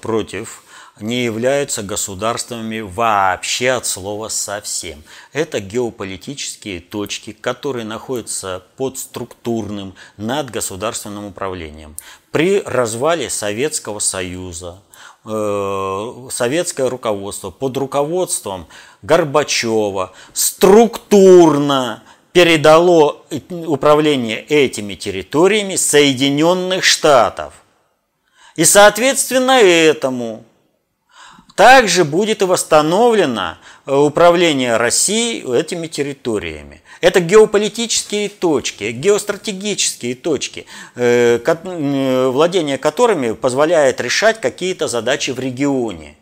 Speaker 2: против не являются государствами вообще от слова совсем. Это геополитические точки, которые находятся под структурным надгосударственным управлением. При развале Советского Союза э, советское руководство под руководством Горбачева структурно передало управление этими территориями Соединенных Штатов. И соответственно этому также будет восстановлено э, управление Россией этими территориями. Это геополитические точки, геостратегические точки, э, э, владение которыми позволяет решать какие-то задачи в регионе.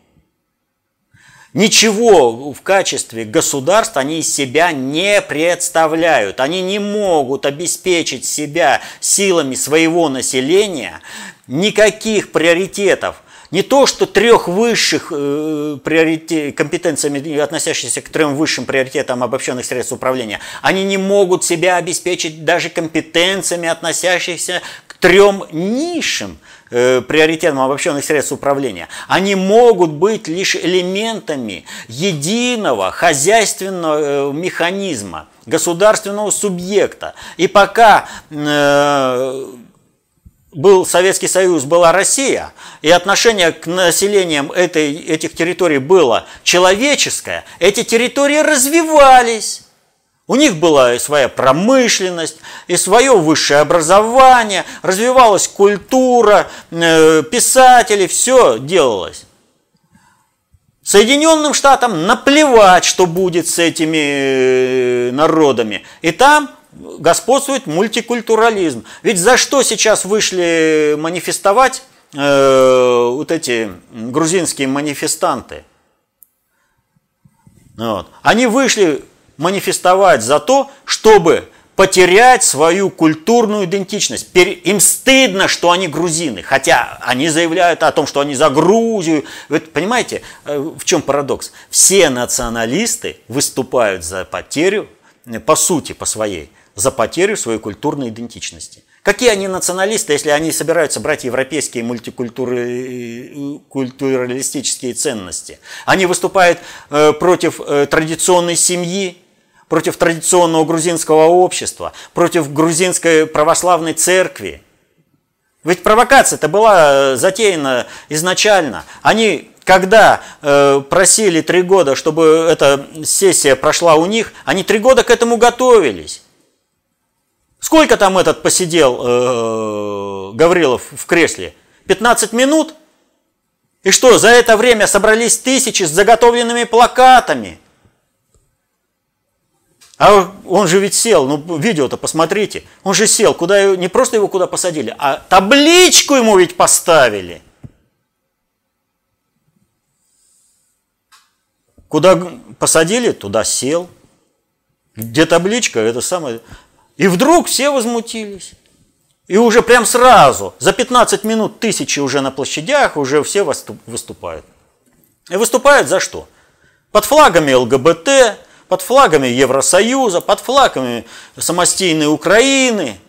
Speaker 2: Ничего в качестве государств они из себя не представляют. Они не могут обеспечить себя силами своего населения никаких приоритетов не то, что трех высших э, приоритет, компетенциями, относящихся к трем высшим приоритетам обобщенных средств управления, они не могут себя обеспечить даже компетенциями, относящихся к трем низшим э, приоритетам обобщенных средств управления. Они могут быть лишь элементами единого хозяйственного э, механизма, государственного субъекта. И пока э, был Советский Союз, была Россия, и отношение к населениям этой, этих территорий было человеческое, эти территории развивались. У них была и своя промышленность, и свое высшее образование, развивалась культура, э, писатели, все делалось. Соединенным Штатам наплевать, что будет с этими э, народами. И там господствует мультикультурализм. Ведь за что сейчас вышли манифестовать э, вот эти грузинские манифестанты? Вот. Они вышли манифестовать за то, чтобы потерять свою культурную идентичность. Им стыдно, что они грузины, хотя они заявляют о том, что они за Грузию. Вы понимаете, э, в чем парадокс? Все националисты выступают за потерю, э, по сути, по своей, за потерю своей культурной идентичности. Какие они националисты, если они собираются брать европейские мультикультуралистические ценности? Они выступают э, против э, традиционной семьи, против традиционного грузинского общества, против грузинской православной церкви. Ведь провокация-то была затеяна изначально. Они когда э, просили три года, чтобы эта сессия прошла у них, они три года к этому готовились. Сколько там этот посидел э, Гаврилов в кресле? 15 минут? И что, за это время собрались тысячи с заготовленными плакатами? А он же ведь сел, ну видео-то посмотрите, он же сел, куда не просто его куда посадили, а табличку ему ведь поставили. Куда посадили, туда сел. Где табличка, это самое. И вдруг все возмутились. И уже прям сразу, за 15 минут тысячи уже на площадях, уже все выступают. И выступают за что? Под флагами ЛГБТ, под флагами Евросоюза, под флагами самостийной Украины,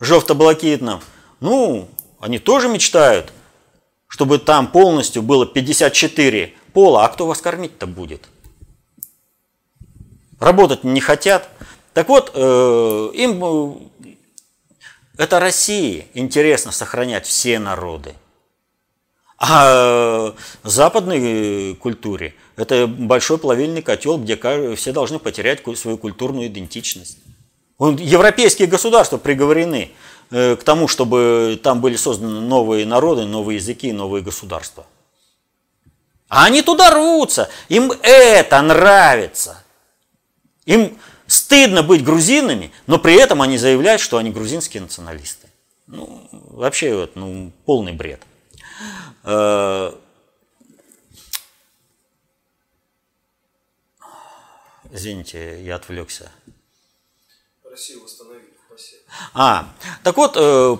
Speaker 2: жовто-блакитным. Ну, они тоже мечтают, чтобы там полностью было 54 пола, а кто вас кормить-то будет? Работать не хотят. Так вот, э, им э, это России интересно сохранять все народы. А западной культуре это большой плавильный котел, где все должны потерять свою культурную идентичность. Европейские государства приговорены э, к тому, чтобы там были созданы новые народы, новые языки, новые государства. А они туда рвутся, им это нравится. Им стыдно быть грузинами, но при этом они заявляют, что они грузинские националисты. Ну, вообще, вот, ну, полный бред. Э, извините, я отвлекся.
Speaker 1: Россию восстановили.
Speaker 2: А, так вот, э,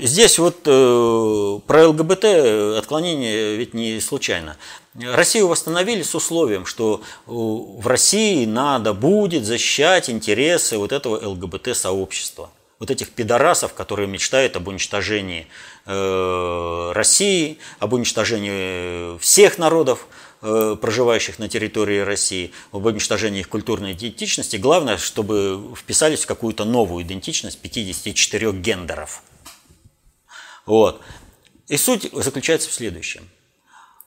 Speaker 2: здесь вот э, про ЛГБТ отклонение ведь не случайно. Россию восстановили с условием, что в России надо будет защищать интересы вот этого ЛГБТ-сообщества. Вот этих пидорасов, которые мечтают об уничтожении э, России, об уничтожении всех народов, Э, проживающих на территории России, об уничтожении их культурной идентичности. Главное, чтобы вписались в какую-то новую идентичность 54 гендеров. Вот. И суть заключается в следующем.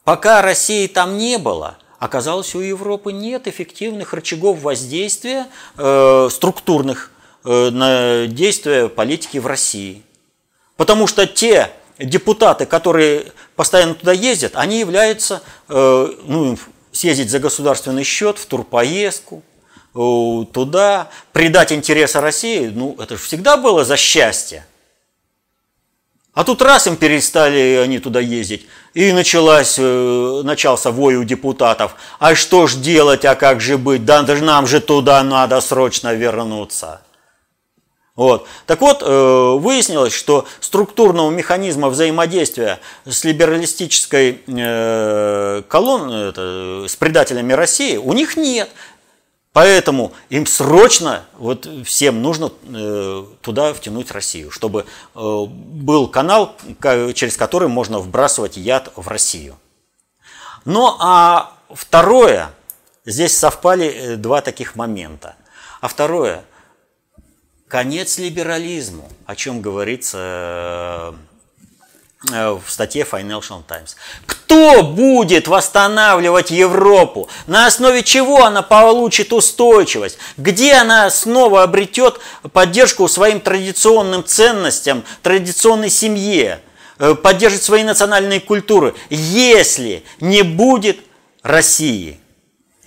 Speaker 2: Пока России там не было, оказалось, у Европы нет эффективных рычагов воздействия э, структурных э, на действия политики в России. Потому что те депутаты, которые постоянно туда ездят, они являются, э, ну, съездить за государственный счет в турпоездку, э, туда, предать интересы России, ну, это же всегда было за счастье. А тут раз им перестали они туда ездить, и началась, э, начался вой у депутатов. А что ж делать, а как же быть? Да нам же туда надо срочно вернуться. Вот. Так вот, э, выяснилось, что структурного механизма взаимодействия с либералистической э, колонной, с предателями России, у них нет. Поэтому им срочно, вот всем нужно э, туда втянуть Россию, чтобы был канал, через который можно вбрасывать яд в Россию. Ну а второе, здесь совпали два таких момента. А второе – конец либерализму, о чем говорится э, в статье Financial Times. Кто будет восстанавливать Европу? На основе чего она получит устойчивость? Где она снова обретет поддержку своим традиционным ценностям, традиционной семье, э, поддержит свои национальные культуры, если не будет России?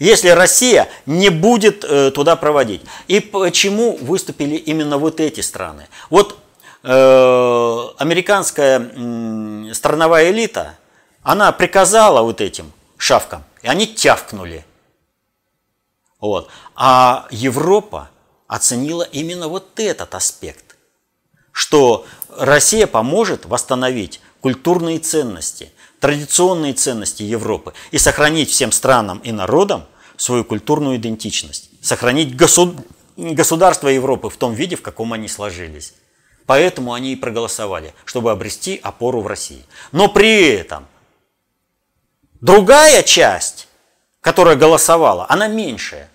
Speaker 2: если Россия не будет э, туда проводить. И почему выступили именно вот эти страны? Вот э, американская э, страновая элита, она приказала вот этим шавкам, и они тявкнули. Вот. А Европа оценила именно вот этот аспект, что Россия поможет восстановить культурные ценности, традиционные ценности Европы и сохранить всем странам и народам свою культурную идентичность, сохранить госуд... государство Европы в том виде, в каком они сложились. Поэтому они и проголосовали, чтобы обрести опору в России. Но при этом другая часть, которая голосовала, она меньшая.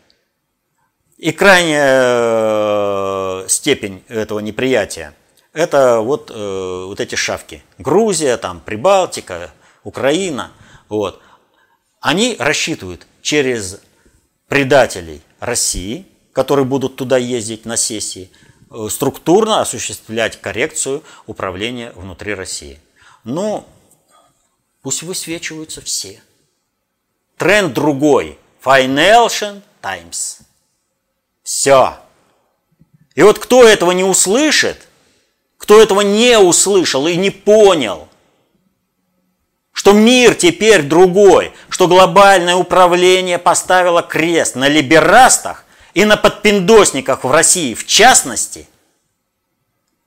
Speaker 2: И крайняя э, степень этого неприятия – это вот, э, вот эти шавки. Грузия, там, Прибалтика, Украина. Вот. Они рассчитывают через предателей России, которые будут туда ездить на сессии, структурно осуществлять коррекцию управления внутри России. Но пусть высвечиваются все. Тренд другой. Financial Times. Все. И вот кто этого не услышит, кто этого не услышал и не понял – что мир теперь другой, что глобальное управление поставило крест на либерастах и на подпиндосниках в России в частности.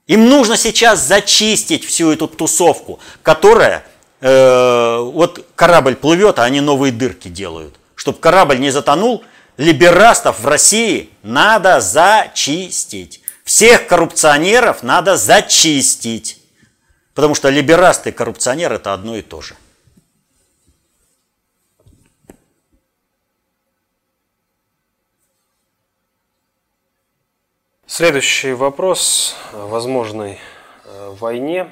Speaker 2: Им нужно сейчас зачистить всю эту тусовку, которая, э, вот корабль плывет, а они новые дырки делают чтобы корабль не затонул, либерастов в России надо зачистить. Всех коррупционеров надо зачистить. Потому что либерасты и коррупционер это одно и то же.
Speaker 1: Следующий вопрос о возможной э, войне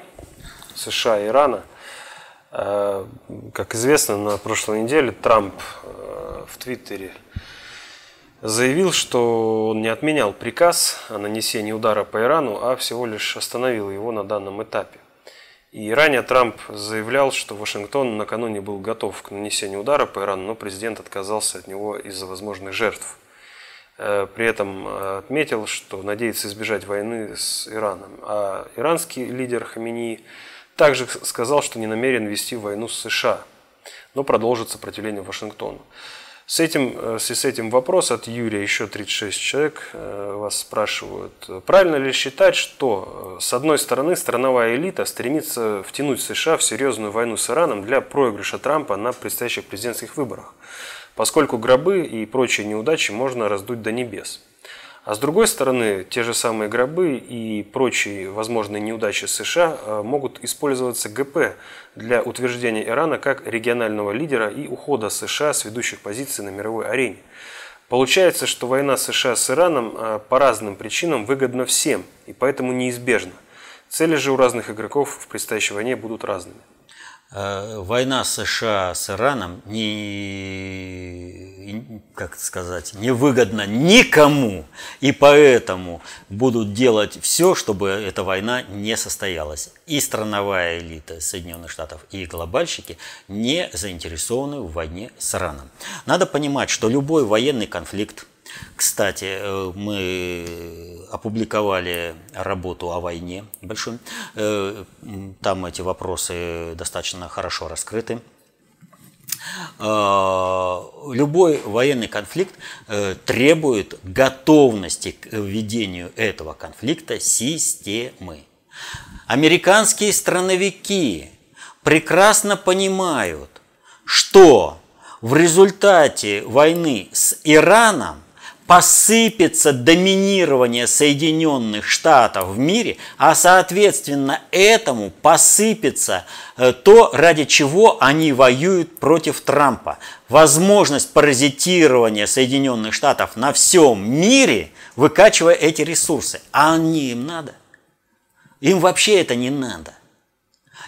Speaker 1: США и Ирана. Э, как известно, на прошлой неделе Трамп э, в Твиттере заявил, что он не отменял приказ о нанесении удара по Ирану, а всего лишь остановил его на данном этапе. И ранее Трамп заявлял, что Вашингтон накануне был готов к нанесению удара по Ирану, но президент отказался от него из-за возможных жертв. Э, при этом э, отметил, что надеется избежать войны с Ираном. А иранский лидер Хамини также сказал, что не намерен вести войну с США, но продолжит сопротивление Вашингтону. С этим, э, с этим вопрос от Юрия, еще 36 человек вас спрашивают. Правильно ли считать, что с одной стороны страновая элита стремится втянуть США в серьезную войну с Ираном для проигрыша Трампа на предстоящих президентских выборах? Поскольку гробы и прочие неудачи можно раздуть до небес. А с другой стороны, те же самые гробы и прочие возможные неудачи США э, могут использоваться ГП для утверждения Ирана как регионального лидера и ухода США с ведущих позиций на мировой арене. Получается, что война США с Ираном э, по разным причинам выгодна всем и поэтому неизбежна. Цели же у разных игроков в предстоящей войне будут разными.
Speaker 2: Э, война США с Ираном не, как сказать, невыгодна никому, и поэтому будут делать все, чтобы эта война не состоялась. И страновая элита Соединенных Штатов, и глобальщики не заинтересованы в войне с Ираном. Надо понимать, что любой военный конфликт, кстати, э, мы опубликовали работу о войне большой. Э, там эти вопросы достаточно хорошо раскрыты. Э, любой военный конфликт требует готовности к ведению этого конфликта системы. Американские страновики прекрасно понимают, что в результате войны с Ираном посыпется доминирование Соединенных Штатов в мире, а соответственно этому посыпется э, то, ради чего они воюют против Трампа. Возможность паразитирования Соединенных Штатов на всем мире, выкачивая эти ресурсы. А они им надо? Им вообще это не надо.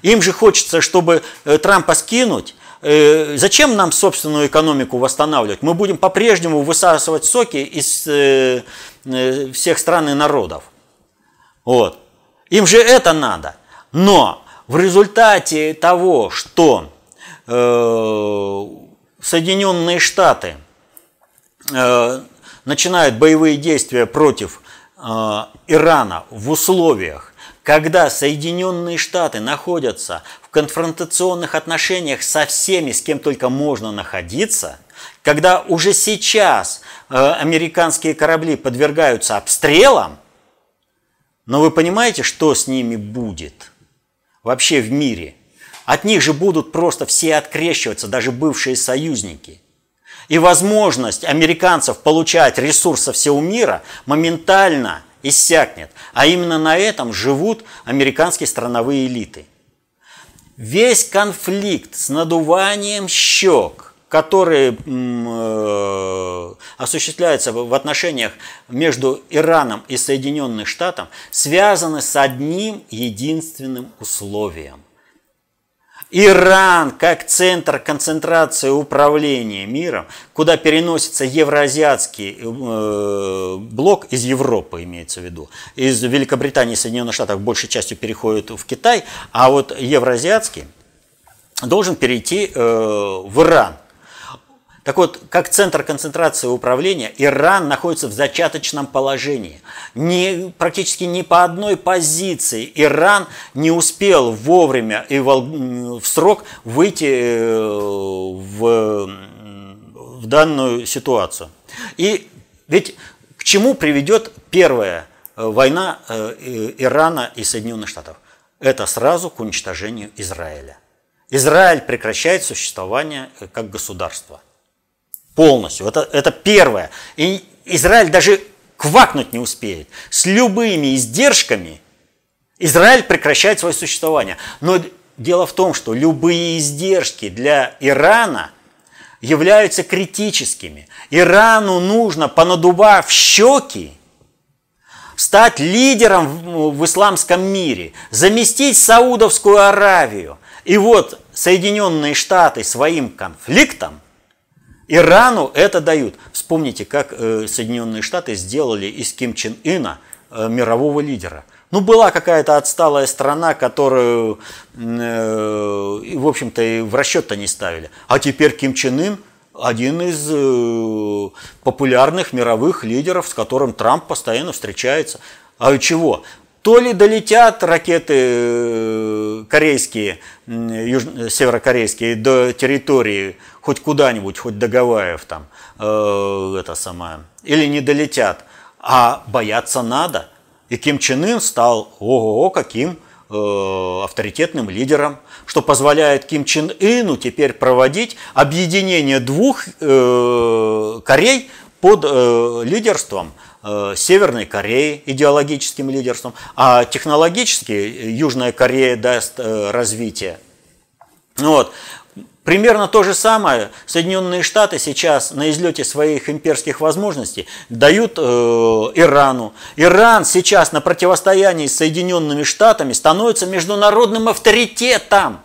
Speaker 2: Им же хочется, чтобы э, Трампа скинуть, Э, зачем нам собственную экономику восстанавливать? Мы будем по-прежнему высасывать соки из э, э, всех стран и народов. Вот. Им же это надо. Но в результате того, что Соединенные Штаты начинают боевые действия против Ирана в условиях, когда Соединенные Штаты находятся конфронтационных отношениях со всеми, с кем только можно находиться, когда уже сейчас э, американские корабли подвергаются обстрелам, но вы понимаете, что с ними будет вообще в мире? От них же будут просто все открещиваться, даже бывшие союзники. И возможность американцев получать ресурсы всего мира моментально иссякнет. А именно на этом живут американские страновые элиты. Весь конфликт с надуванием щек, который э, осуществляется в отношениях между Ираном и Соединенных Штатами, связаны с одним единственным условием. Иран как центр концентрации управления миром, куда переносится евроазиатский э, блок из Европы, имеется в виду, из Великобритании и Соединенных Штатов большей частью переходит в Китай, а вот евроазиатский должен перейти э, в Иран – так вот, как центр концентрации управления, Иран находится в зачаточном положении. Не, практически ни по одной позиции Иран не успел вовремя и в, в срок выйти э, в, в данную ситуацию. И ведь к чему приведет первая э, война э, Ирана и Соединенных Штатов? Это сразу к уничтожению Израиля. Израиль прекращает существование как государство – полностью. Это, это первое. И Израиль даже квакнуть не успеет. С любыми издержками Израиль прекращает свое существование. Но дело в том, что любые издержки для Ирана являются критическими. Ирану нужно, понадував щеки, стать лидером в исламском мире, заместить Саудовскую Аравию. И вот Соединенные Штаты своим конфликтом Ирану это дают. Вспомните, как э, Соединенные Штаты сделали из Ким Чен Ына э, мирового лидера. Ну, была какая-то отсталая страна, которую, э, в общем-то, и в расчет-то не ставили. А теперь Ким Чен Ын один из популярных мировых лидеров, с которым Трамп постоянно встречается. А чего? То ли долетят ракеты корейские, юж... северокорейские до территории хоть куда-нибудь, хоть до Гавайев там, э, это самое, или не долетят, а бояться надо. И Ким Чен Ын стал, ого, каким э, авторитетным лидером что позволяет Ким Чен Ыну теперь проводить объединение двух э, Корей под э, лидерством э, Северной Кореи, идеологическим лидерством, а технологически Южная Корея даст э, развитие. Вот. Примерно то же самое Соединенные Штаты сейчас на излете своих имперских возможностей дают э, Ирану. Иран сейчас на противостоянии с Соединенными Штатами становится международным авторитетом.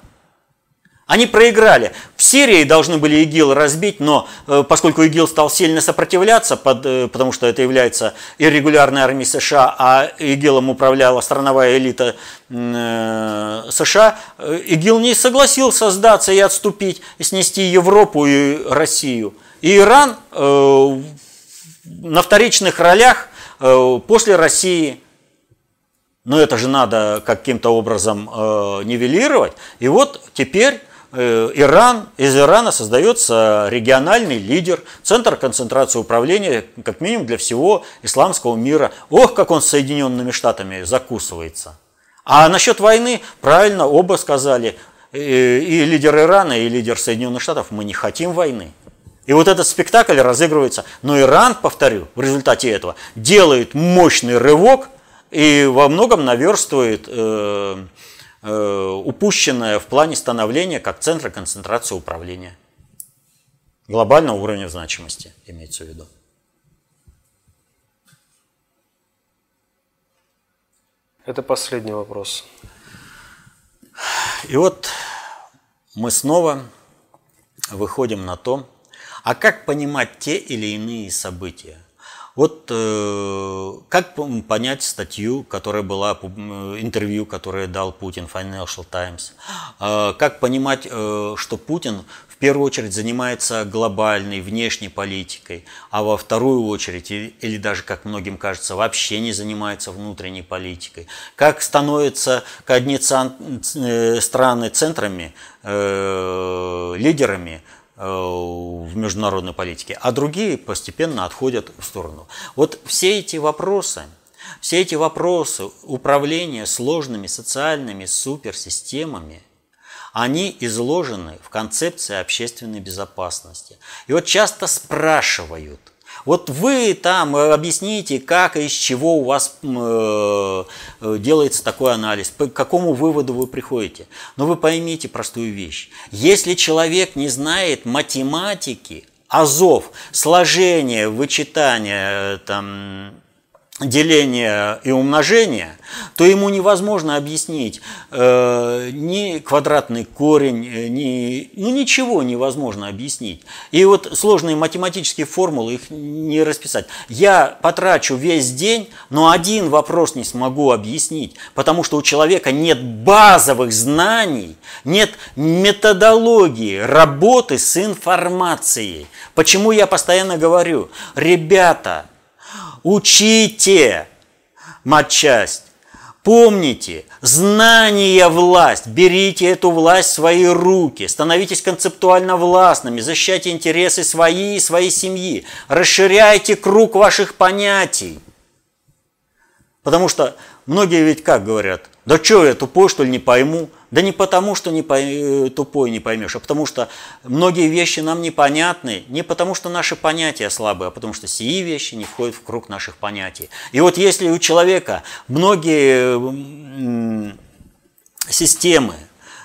Speaker 2: Они проиграли. В Сирии должны были ИГИЛ разбить, но э, поскольку ИГИЛ стал сильно сопротивляться, под, э, потому что это является иррегулярной армией США, а ИГИЛом управляла страновая элита э, США, ИГИЛ не согласился сдаться и отступить, и снести Европу и Россию. И Иран на вторичных ролях после России – но это же надо каким-то образом э, нивелировать. И вот теперь Иран, из Ирана создается региональный лидер, центр концентрации управления, как минимум для всего исламского мира. Ох, как он с Соединенными Штатами закусывается. А насчет войны, правильно, оба сказали, э, и лидер Ирана, и лидер Соединенных Штатов, мы не хотим войны. И вот этот спектакль разыгрывается. Но Иран, повторю, в результате этого делает мощный рывок и во многом наверстывает э, Э, упущенное в плане становления как центра концентрации управления. Глобального уровня значимости имеется в виду.
Speaker 1: Это последний вопрос.
Speaker 2: И вот мы снова выходим на то, а как понимать те или иные события? Вот э, как понять статью, которая была, интервью, которое дал Путин Financial Times? Э, как понимать, э, что Путин в первую очередь занимается глобальной внешней политикой, а во вторую очередь, или даже, как многим кажется, вообще не занимается внутренней политикой? Как становятся одни э, страны центрами, э, лидерами в международной политике, а другие постепенно отходят в сторону. Вот все эти вопросы, все эти вопросы управления сложными социальными суперсистемами, они изложены в концепции общественной безопасности. И вот часто спрашивают, вот вы там э, объясните, как и из чего у вас э, э, делается такой анализ, к какому выводу вы приходите. Но вы поймите простую вещь. Если человек не знает математики, азов, сложения, вычитания, там, деления и умножения, то ему невозможно объяснить э, ни квадратный корень, э, ни, ну ничего невозможно объяснить. И вот сложные математические формулы, их не расписать. Я потрачу весь день, но один вопрос не смогу объяснить, потому что у человека нет базовых знаний, нет методологии работы с информацией. Почему я постоянно говорю, ребята, Учите матчасть. Помните, знание – власть. Берите эту власть в свои руки. Становитесь концептуально властными. Защищайте интересы свои и своей семьи. Расширяйте круг ваших понятий. Потому что многие ведь как говорят? Да что, я тупой, что ли, не пойму? Да не потому, что не по... Э, тупой не поймешь, а потому что многие вещи нам непонятны, не потому, что наши понятия слабые, а потому что сии вещи не входят в круг наших понятий. И вот если у человека многие системы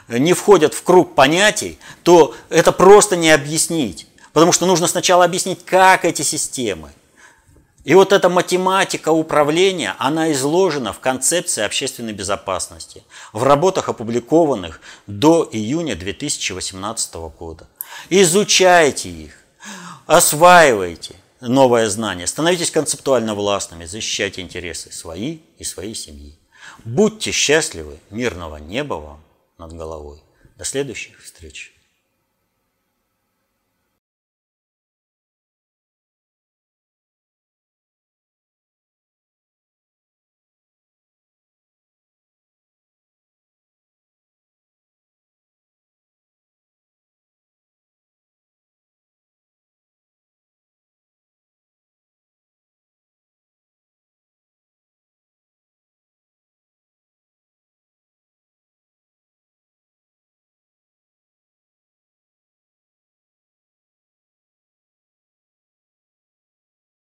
Speaker 2: не входят в круг понятий, то это просто не объяснить. Потому что нужно сначала объяснить, как эти системы. И вот эта математика управления, она изложена в концепции общественной безопасности, в работах, опубликованных до июня 2018 года. Изучайте их, осваивайте новое знание, становитесь концептуально властными, защищайте интересы свои и своей семьи. Будьте счастливы, мирного неба вам над головой. До следующих встреч.